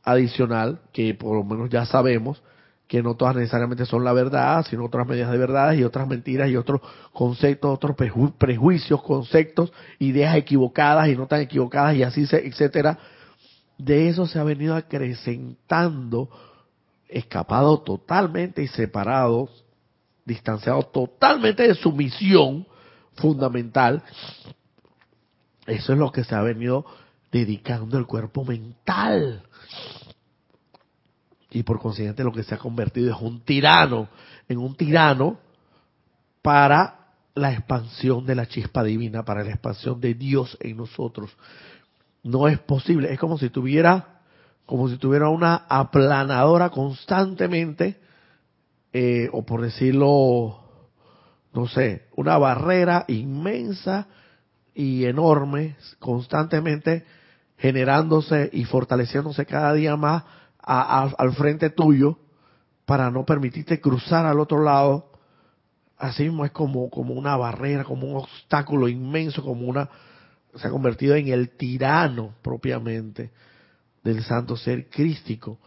adicional, que por lo menos ya sabemos, que no todas necesariamente son la verdad, sino otras medias de verdades y otras mentiras y otros conceptos, otros prejuicios, conceptos, ideas equivocadas y no tan equivocadas y así, etcétera. De eso se ha venido acrecentando escapado totalmente y separado, distanciado totalmente de su misión fundamental. Eso es lo que se ha venido dedicando el cuerpo mental. Y por consiguiente lo que se ha convertido es un tirano, en un tirano para la expansión de la chispa divina, para la expansión de Dios en nosotros. No es posible, es como si tuviera como si tuviera una aplanadora constantemente, eh, o por decirlo, no sé, una barrera inmensa y enorme, constantemente generándose y fortaleciéndose cada día más al frente tuyo para no permitirte cruzar al otro lado. Así mismo es como, como una barrera, como un obstáculo inmenso, como una, se ha convertido en el tirano propiamente del santo ser crístico,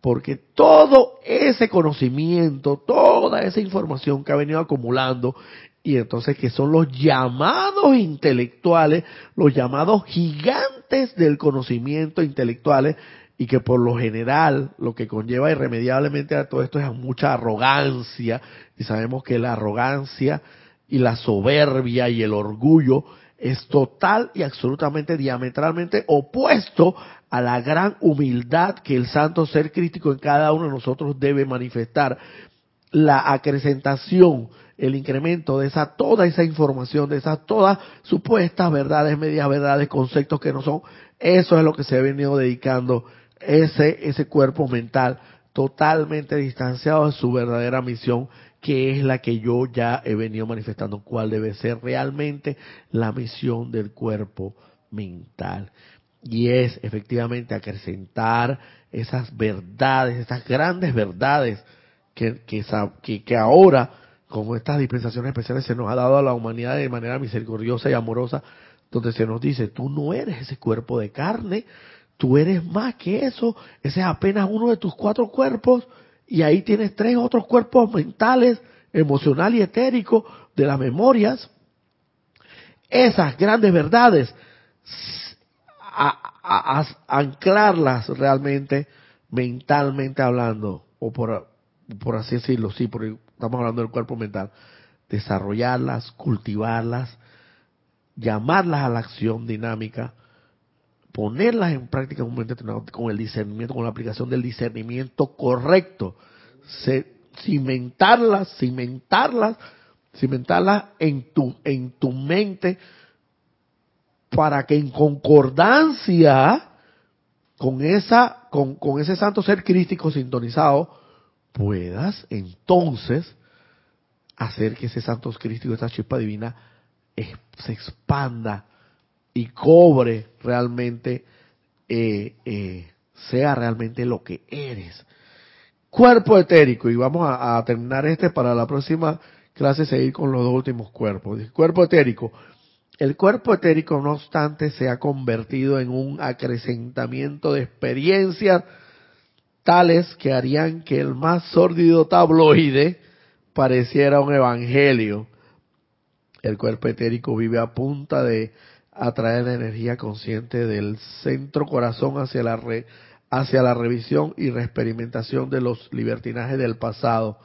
porque todo ese conocimiento, toda esa información que ha venido acumulando, y entonces que son los llamados intelectuales, los llamados gigantes del conocimiento intelectuales, y que por lo general lo que conlleva irremediablemente a todo esto es mucha arrogancia, y sabemos que la arrogancia y la soberbia y el orgullo es total y absolutamente diametralmente opuesto a la gran humildad que el santo ser crítico en cada uno de nosotros debe manifestar. La acrecentación, el incremento de esa toda esa información, de esas todas supuestas verdades, medias verdades, conceptos que no son, eso es lo que se ha venido dedicando ese ese cuerpo mental totalmente distanciado de su verdadera misión, que es la que yo ya he venido manifestando, cuál debe ser realmente la misión del cuerpo mental. Y es efectivamente acrecentar esas verdades, esas grandes verdades que, que, que ahora, como estas dispensaciones especiales, se nos ha dado a la humanidad de manera misericordiosa y amorosa, donde se nos dice, tú no eres ese cuerpo de carne, Tú eres más que eso. Ese es apenas uno de tus cuatro cuerpos. Y ahí tienes tres otros cuerpos mentales, emocional y etérico de las memorias. Esas grandes verdades, a, anclarlas realmente, mentalmente hablando, o por, por así decirlo, sí, porque estamos hablando del cuerpo mental, desarrollarlas, cultivarlas, llamarlas a la acción dinámica, ponerlas en práctica en un momento determinado con el discernimiento, con la aplicación del discernimiento correcto, cimentarlas, cimentarlas, cimentarlas en tu, en tu mente para que en concordancia con esa, con, con ese santo ser crístico sintonizado, puedas entonces hacer que ese santo crístico, esa chispa divina, se expanda y cobre realmente, eh, eh, sea realmente lo que eres. Cuerpo etérico, y vamos a, terminar este para la próxima clase, seguir con los dos últimos cuerpos. Cuerpo etérico. El cuerpo etérico, no obstante, se ha convertido en un acrecentamiento de experiencias tales que harían que el más sórdido tabloide pareciera un evangelio. El cuerpo etérico vive a punta de atraer la energía consciente del centro corazón hacia la, hacia la revisión y reexperimentación de los libertinajes del pasado.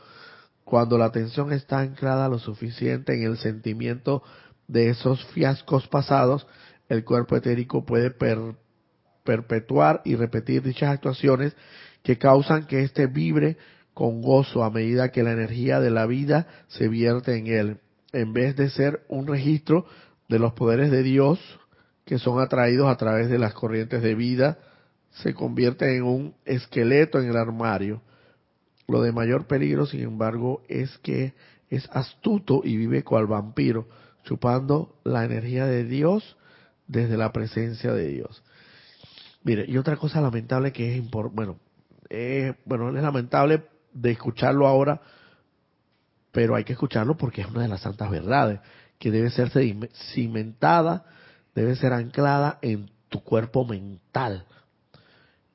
Cuando la atención está anclada lo suficiente en el sentimiento de esos fiascos pasados, el cuerpo etérico puede perpetuar y repetir dichas actuaciones que causan que éste vibre con gozo a medida que la energía de la vida se vierte en él, en vez de ser un registro de los poderes de Dios que son atraídos a través de las corrientes de vida, se convierte en un esqueleto en el armario. Lo de mayor peligro, sin embargo, es que es astuto y vive cual vampiro, chupando la energía de Dios desde la presencia de Dios. Mire, y otra cosa lamentable que es importante, bueno, eh, bueno, es lamentable de escucharlo ahora, pero hay que escucharlo porque es una de las santas verdades que debe ser cimentada, debe ser anclada en tu cuerpo mental.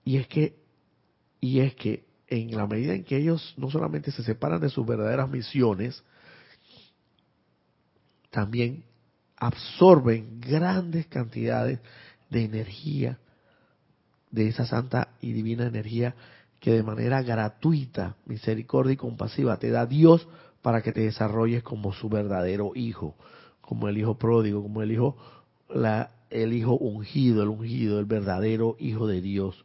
Y es que, y es que en la medida en que ellos no solamente se separan de sus verdaderas misiones, también absorben grandes cantidades de energía, de esa santa y divina energía que de manera gratuita, misericordia y compasiva te da Dios para que te desarrolles como su verdadero hijo como el hijo pródigo, como el hijo, la, el hijo ungido, el ungido, el verdadero hijo de Dios.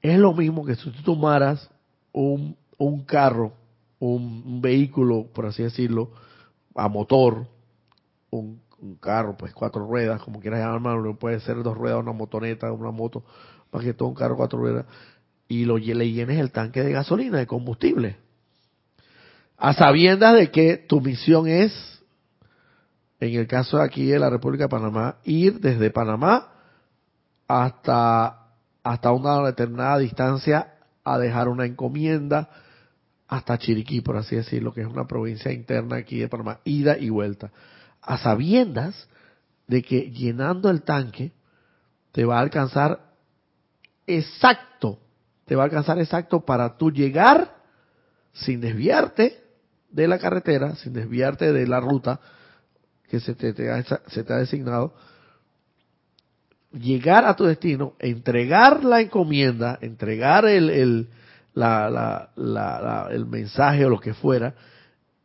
Es lo mismo que si tú tomaras un, un carro, un, vehículo, por así decirlo, a motor, un, carro, pues cuatro ruedas, como quieras llamarlo, puede ser dos ruedas, una motoneta, una moto, más que todo un carro cuatro ruedas, y lo, le llenes el tanque de gasolina, de combustible. A sabiendas de que tu misión es, en el caso de aquí de la República de Panamá, ir desde Panamá hasta, hasta una determinada distancia a dejar una encomienda hasta Chiriquí, por así decirlo, que es una provincia interna aquí de Panamá, ida y vuelta, a sabiendas de que llenando el tanque te va a alcanzar exacto, te va a alcanzar exacto para tú llegar sin desviarte de la carretera, sin desviarte de la ruta que se te, ha, designado, llegar a tu destino, entregar la encomienda, entregar el, el, el mensaje o lo que fuera,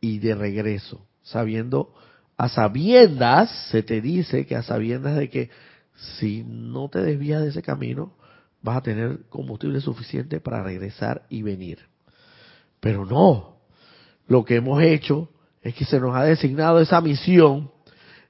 y de regreso, sabiendo a sabiendas, se te dice que a sabiendas de que si no te desvías de ese camino, vas a tener combustible suficiente para regresar y venir. Pero no, lo que hemos hecho es que se nos ha designado esa misión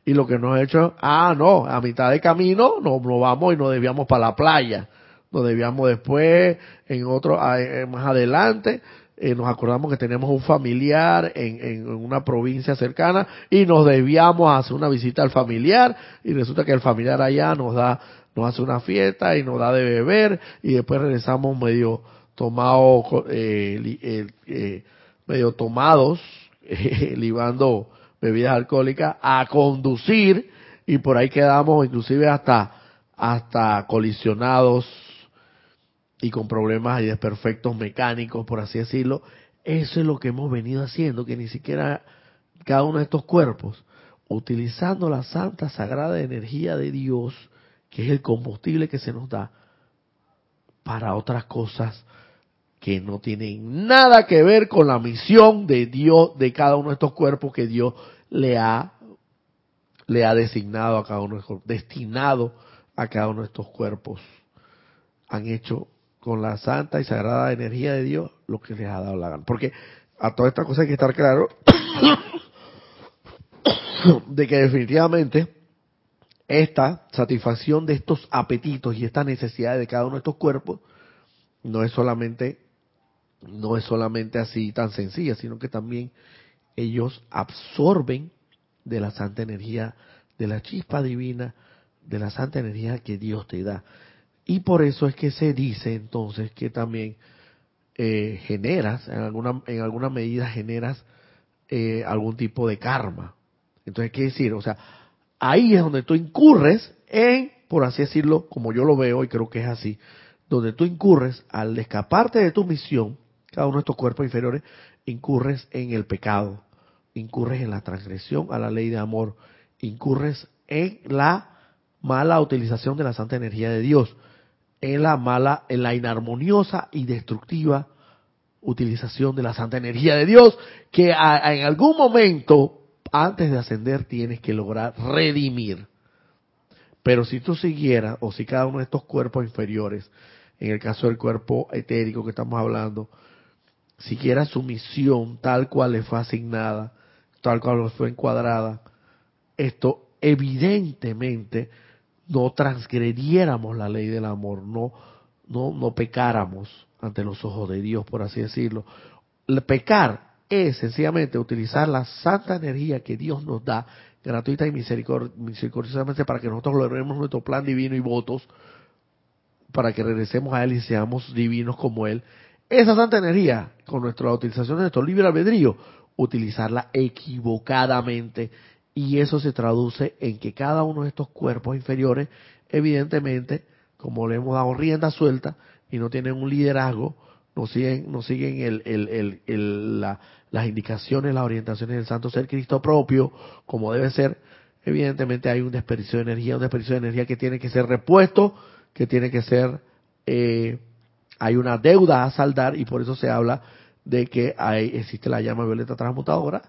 y lo que nos ha hecho, ah, no, a mitad de camino nos, vamos y nos desviamos para la playa, nos desviamos después, en otro, más adelante, eh, nos acordamos que tenemos un familiar en, en, una provincia cercana y nos desviamos a hacer una visita al familiar y resulta que el familiar allá nos da, nos hace una fiesta y nos da de beber y después regresamos medio tomados, eh, eh, eh, medio tomados, libando bebidas alcohólicas a conducir y por ahí quedamos inclusive hasta hasta colisionados y con problemas y desperfectos mecánicos, por así decirlo. Eso es lo que hemos venido haciendo, que ni siquiera cada uno de estos cuerpos, utilizando la santa sagrada energía de Dios, que es el combustible que se nos da, para otras cosas que no tienen nada que ver con la misión de Dios, de cada uno de estos cuerpos que Dios le ha, le ha designado a cada uno de estos, destinado a cada uno de estos cuerpos. Han hecho con la santa y sagrada energía de Dios lo que les ha dado la gana. Porque a toda esta cosa hay que estar claro de que definitivamente esta satisfacción de estos apetitos y esta necesidad de cada uno de estos cuerpos no es solamente no es solamente así tan sencilla, sino que también ellos absorben de la santa energía, de la chispa divina, de la santa energía que Dios te da. Y por eso es que se dice entonces que también eh, generas, en alguna, en alguna medida generas eh, algún tipo de karma. Entonces, ¿qué decir? O sea, ahí es donde tú incurres en, por así decirlo, como yo lo veo y creo que es así, donde tú incurres al escaparte de tu misión, cada uno de estos cuerpos inferiores, incurres en el pecado, incurres en la transgresión a la ley de amor, incurres en la mala utilización de la santa energía de Dios en la mala, en la inarmoniosa y destructiva utilización de la santa energía de Dios, que en algún momento, antes de ascender, tienes que lograr redimir. Pero si tú siguieras, o si cada uno de estos cuerpos inferiores, en el caso del cuerpo etérico que estamos hablando, siguiera su misión tal cual le fue asignada, tal cual le fue encuadrada, esto evidentemente no transgrediéramos la ley del amor, no, no, no pecáramos ante los ojos de Dios, por así decirlo. Pecar es sencillamente utilizar la santa energía que Dios nos da, gratuita y misericordiosamente, para que nosotros logremos nuestro plan divino y votos, para que regresemos a Él y seamos divinos como Él. Esa santa energía, con nuestra utilización de nuestro libre albedrío, utilizarla equivocadamente y eso se traduce en que cada uno de estos cuerpos inferiores, evidentemente, como le hemos dado rienda suelta y no tienen un liderazgo, no siguen, siguen el, el, el, la, las indicaciones, las orientaciones del Santo Ser Cristo propio, como debe ser, evidentemente hay un desperdicio de energía, un desperdicio de energía que tiene que ser repuesto, que tiene que ser, eh, hay una deuda a saldar y por eso se habla de que hay, existe la llama violeta transmutadora,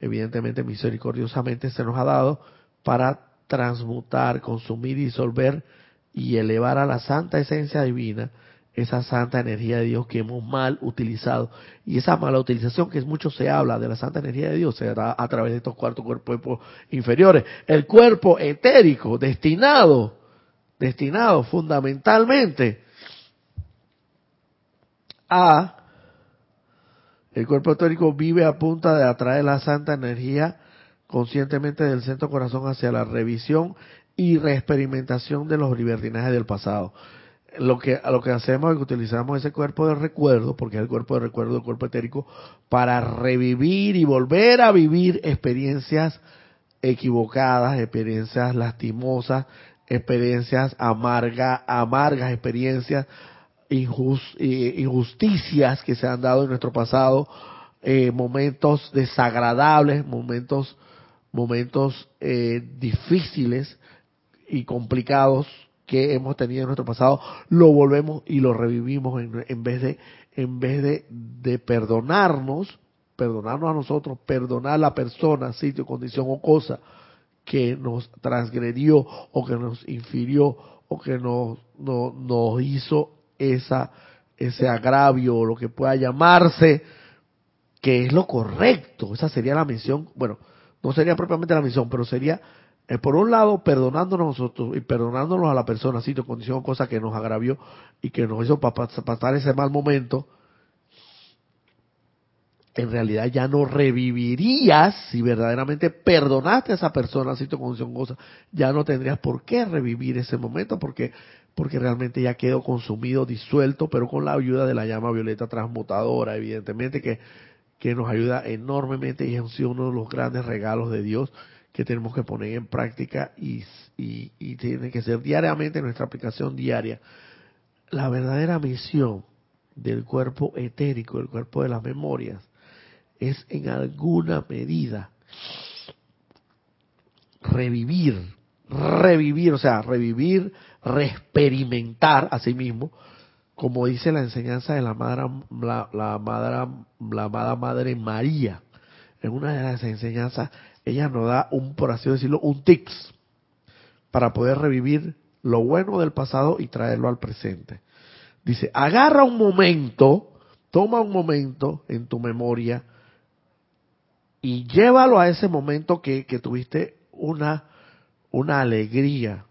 evidentemente misericordiosamente se nos ha dado para transmutar, consumir, disolver y elevar a la santa esencia divina esa santa energía de Dios que hemos mal utilizado. Y esa mala utilización que mucho se habla de la santa energía de Dios se da a través de estos cuatro cuerpos inferiores. El cuerpo etérico destinado, destinado fundamentalmente a el cuerpo etérico vive a punta de atraer la santa energía conscientemente del centro corazón hacia la revisión y reexperimentación de los libertinajes del pasado. Lo que, lo que hacemos es que utilizamos ese cuerpo de recuerdo, porque es el cuerpo de recuerdo del cuerpo etérico, para revivir y volver a vivir experiencias equivocadas, experiencias lastimosas, experiencias amargas, amargas experiencias injusticias que se han dado en nuestro pasado, eh, momentos desagradables, momentos, momentos eh, difíciles y complicados que hemos tenido en nuestro pasado, lo volvemos y lo revivimos en, en vez de en vez de, de perdonarnos perdonarnos a nosotros, perdonar a la persona, sitio, condición o cosa que nos transgredió o que nos infirió o que nos, nos, nos hizo esa, ese agravio o lo que pueda llamarse, que es lo correcto. Esa sería la misión, bueno, no sería propiamente la misión, pero sería, eh, por un lado, perdonándonos nosotros y perdonándonos a la persona, sitio, condición cosa que nos agravió y que nos hizo pasar ese mal momento, en realidad ya no revivirías si verdaderamente perdonaste a esa persona, si tu condición cosa, ya no tendrías por qué revivir ese momento porque porque realmente ya quedó consumido, disuelto, pero con la ayuda de la llama violeta transmutadora, evidentemente que, que nos ayuda enormemente y es uno de los grandes regalos de Dios que tenemos que poner en práctica y, y, tiene que ser diariamente nuestra aplicación diaria. La verdadera misión del cuerpo etérico, el cuerpo de las memorias, es en alguna medida revivir, revivir, o sea, revivir, reexperimentar a sí mismo, como dice la enseñanza de la madre, la, la, madre, la Madre María. En una de las enseñanzas, ella nos da un, por así decirlo, un tips para poder revivir lo bueno del pasado y traerlo al presente. Dice, agarra un momento, toma un momento en tu memoria, y llévalo a ese momento que, tuviste una, una alegría,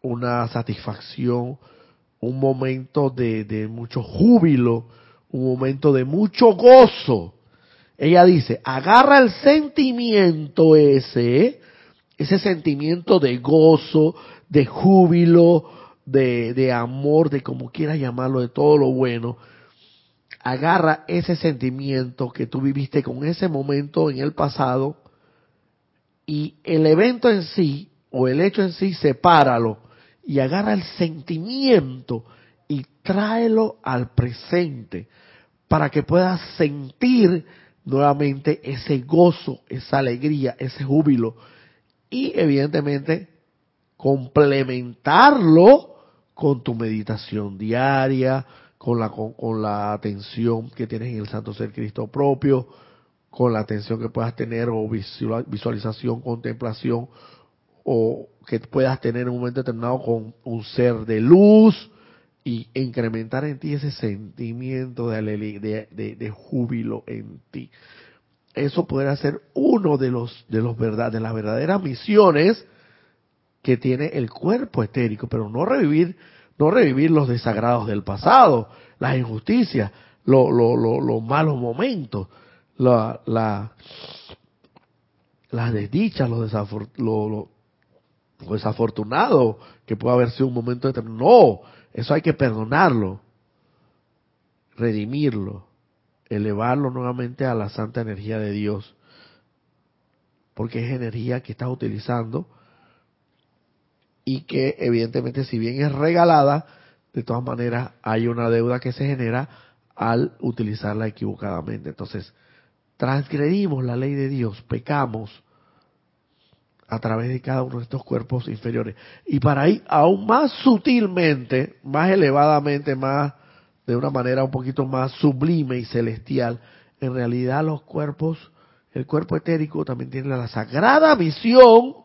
una satisfacción, un momento de, de mucho júbilo, un momento de mucho gozo. Ella dice, agarra el sentimiento ese, ese sentimiento de gozo, de júbilo, de, de amor, de como quieras llamarlo, de todo lo bueno, agarra ese sentimiento que tú viviste con ese momento en el pasado y el evento en sí o el hecho en sí, sepáralo y agarra el sentimiento y tráelo al presente para que puedas sentir nuevamente ese gozo, esa alegría, ese júbilo y evidentemente complementarlo con tu meditación diaria, con la, con, la atención que tienes en el Santo Ser Cristo propio, con la atención que puedas tener o visualización, contemplación, o que puedas tener en un momento determinado con un ser de luz y incrementar en ti ese sentimiento de, júbilo en ti. Eso puede ser uno de los de los verdad, de las verdaderas misiones que tiene el cuerpo etérico, pero no revivir no revivir los desagrados del pasado, las injusticias, los malos momentos, la, la, las desdichas, los, desafortunados, que puede haber sido un momento determinado. No, eso hay que perdonarlo, redimirlo, elevarlo nuevamente a la santa energía de Dios, porque es energía que estás utilizando y que evidentemente si bien es regalada, de todas maneras hay una deuda que se genera al utilizarla equivocadamente. Entonces, transgredimos la ley de Dios, pecamos a través de cada uno de estos cuerpos inferiores. Y para ir aún más sutilmente, más elevadamente, más de una manera un poquito más sublime y celestial, en realidad los cuerpos, el cuerpo etérico también tiene la sagrada visión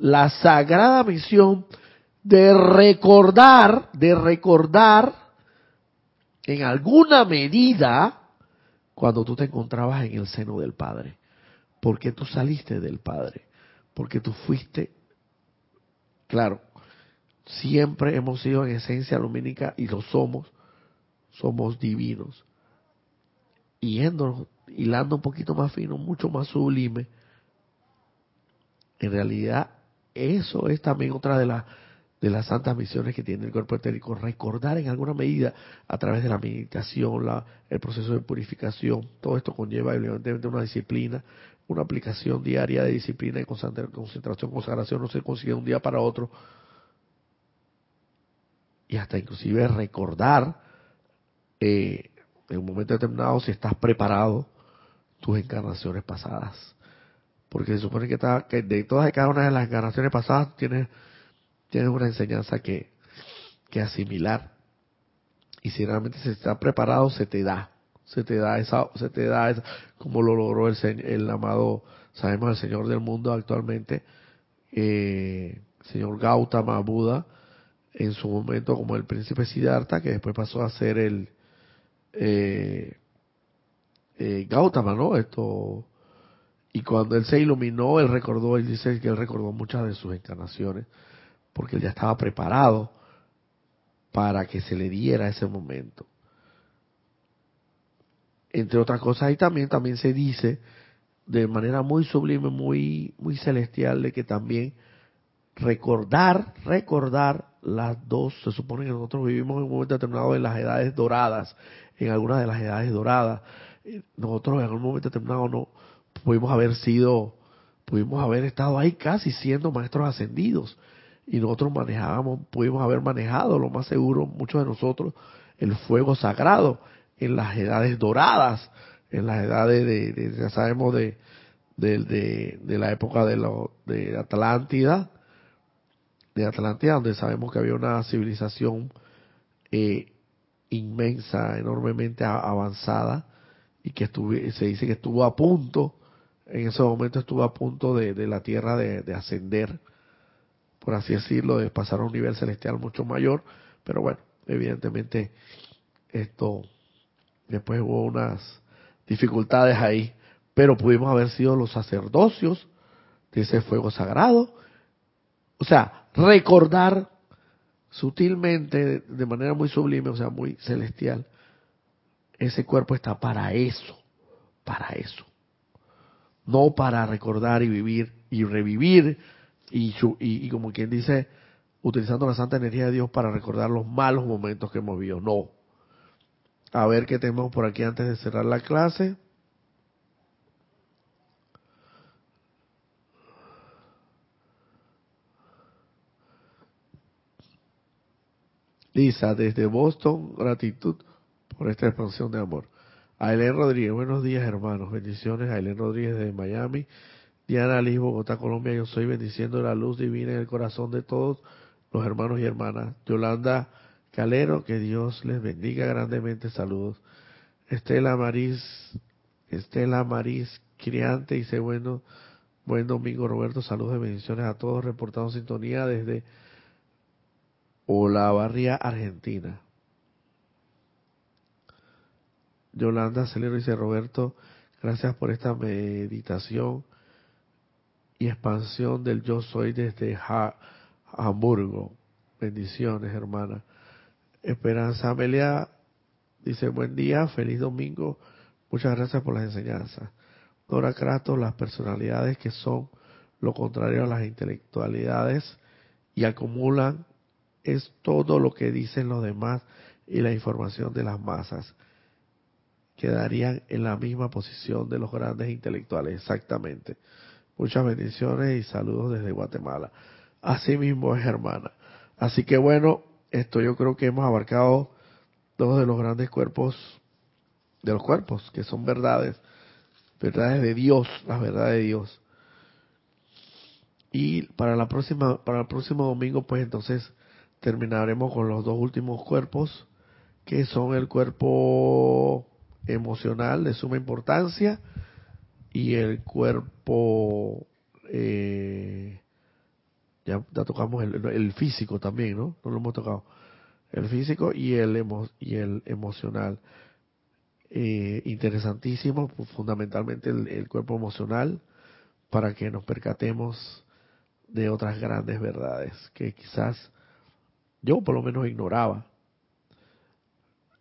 la sagrada misión de recordar, de recordar en alguna medida cuando tú te encontrabas en el seno del Padre. Porque tú saliste del Padre. Porque tú fuiste, claro, siempre hemos sido en esencia lumínica y lo somos, somos divinos. Y hilando un poquito más fino, mucho más sublime, en realidad eso es también otra de, las de las santas misiones que tiene el cuerpo etérico, recordar en alguna medida a través de la meditación, la, el proceso de purificación, todo esto conlleva evidentemente una disciplina, una aplicación diaria de disciplina y concentración, consagración, no se consigue de un día para otro, y hasta inclusive recordar eh, en un momento determinado si estás preparado tus encarnaciones pasadas. Porque se supone que, está, que de todas y cada una de las encarnaciones pasadas tienes, tienes una enseñanza que, que asimilar. Y si realmente se está preparado, se te da, se te da esa, se te da esa, como lo logró el, el amado, sabemos el Señor del mundo actualmente, eh, señor Gautama Buda, en su momento como el príncipe Siddhartha, que después pasó a ser el eh, eh, Gautama, ¿no? Esto y cuando él se iluminó, él recordó, él dice que él recordó muchas de sus encarnaciones, porque él ya estaba preparado para que se le diera ese momento. Entre otras cosas, y también, también se dice de manera muy sublime, muy, muy celestial, de que también recordar, recordar las dos, se supone que nosotros vivimos en un momento determinado en las edades doradas, en algunas de las edades doradas, eh, nosotros en algún momento determinado no pudimos haber sido, pudimos haber estado ahí casi siendo maestros ascendidos y nosotros manejábamos, pudimos haber manejado, lo más seguro, muchos de nosotros, el fuego sagrado en las edades doradas, en las edades de, ya sabemos, de, de, la época de, lo, de Atlántida, de Atlántida, donde sabemos que había una civilización eh, inmensa, enormemente avanzada, y que se dice que estuvo a punto, en ese momento estuvo a punto de, de la Tierra de ascender por así decirlo, de pasar a un nivel celestial mucho mayor, pero bueno, evidentemente esto después hubo unas dificultades ahí, pero pudimos haber sido los sacerdocios de ese fuego sagrado, o sea, recordar sutilmente, de manera muy sublime, o sea, muy celestial, ese cuerpo está para eso, para eso, no para recordar y vivir y revivir y, y, como quien dice, utilizando la santa energía de Dios para recordar los malos momentos que hemos vivido. No. A ver qué tenemos por aquí antes de cerrar la clase. Lisa, desde Boston, gratitud por esta expansión de amor. Aileen Rodríguez, buenos días hermanos, bendiciones. Aileen Rodríguez de Miami. Diana Liz, Bogotá, Colombia, yo soy bendiciendo la luz divina en el corazón de todos los hermanos y hermanas. Yolanda Calero, que Dios les bendiga grandemente. Saludos. Estela Maris, Estela Maris Criante, dice bueno, buen domingo Roberto, saludos y bendiciones a todos, reportando sintonía desde Olavarría, Argentina. Yolanda Celero dice Roberto, gracias por esta meditación y expansión del yo soy desde Hamburgo. Bendiciones, hermana. Esperanza Amelia dice buen día, feliz domingo. Muchas gracias por las enseñanzas. Dora Kratos, las personalidades que son lo contrario a las intelectualidades y acumulan es todo lo que dicen los demás y la información de las masas. Quedarían en la misma posición de los grandes intelectuales, exactamente. Muchas bendiciones y saludos desde Guatemala. Así mismo es, hermana. Así que bueno, esto yo creo que hemos abarcado dos de los grandes cuerpos, de los cuerpos, que son verdades, verdades de Dios, las verdades de Dios. Y para la próxima, para el próximo domingo, pues entonces terminaremos con los dos últimos cuerpos, que son el cuerpo emocional de suma importancia y el cuerpo, eh, ya, tocamos el, físico también, ¿no? No lo hemos tocado. El físico y el, y el emocional. Eh, interesantísimo, fundamentalmente el, cuerpo emocional, para que nos percatemos de otras grandes verdades que quizás yo por lo menos ignoraba.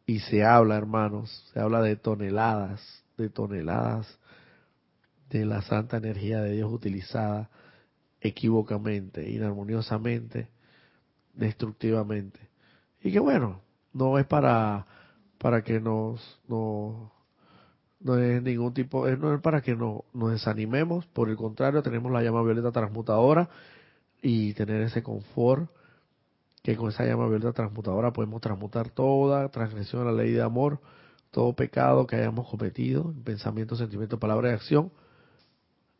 Y se habla, hermanos, se habla de toneladas, de toneladas de la santa energía de Dios utilizada equivocamente, inarmoniosamente, destructivamente. Y que bueno, no es para para que nos no, no es ningún tipo, no es para que no, nos desanimemos, por el contrario, tenemos la llama violeta transmutadora y tener ese confort que con esa llama violeta transmutadora podemos transmutar toda transgresión a la ley de amor, todo pecado que hayamos cometido, en pensamiento, sentimiento, palabra y acción,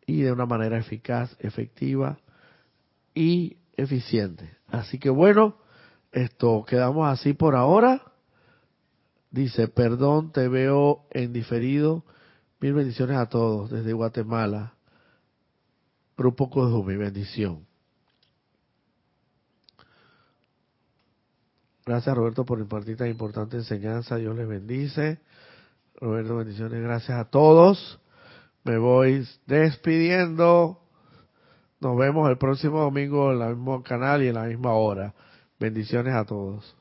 y de una manera eficaz, efectiva y eficiente. Así que bueno, esto quedamos así por ahora. Dice, perdón, te veo en diferido. Mil bendiciones a todos desde Guatemala. Grupo mi bendición. Gracias Roberto por impartir tan importante enseñanza. Dios les bendice. Roberto, bendiciones. Gracias a todos. Me voy despidiendo. Nos vemos el próximo domingo en el mismo canal y en la misma hora. Bendiciones a todos.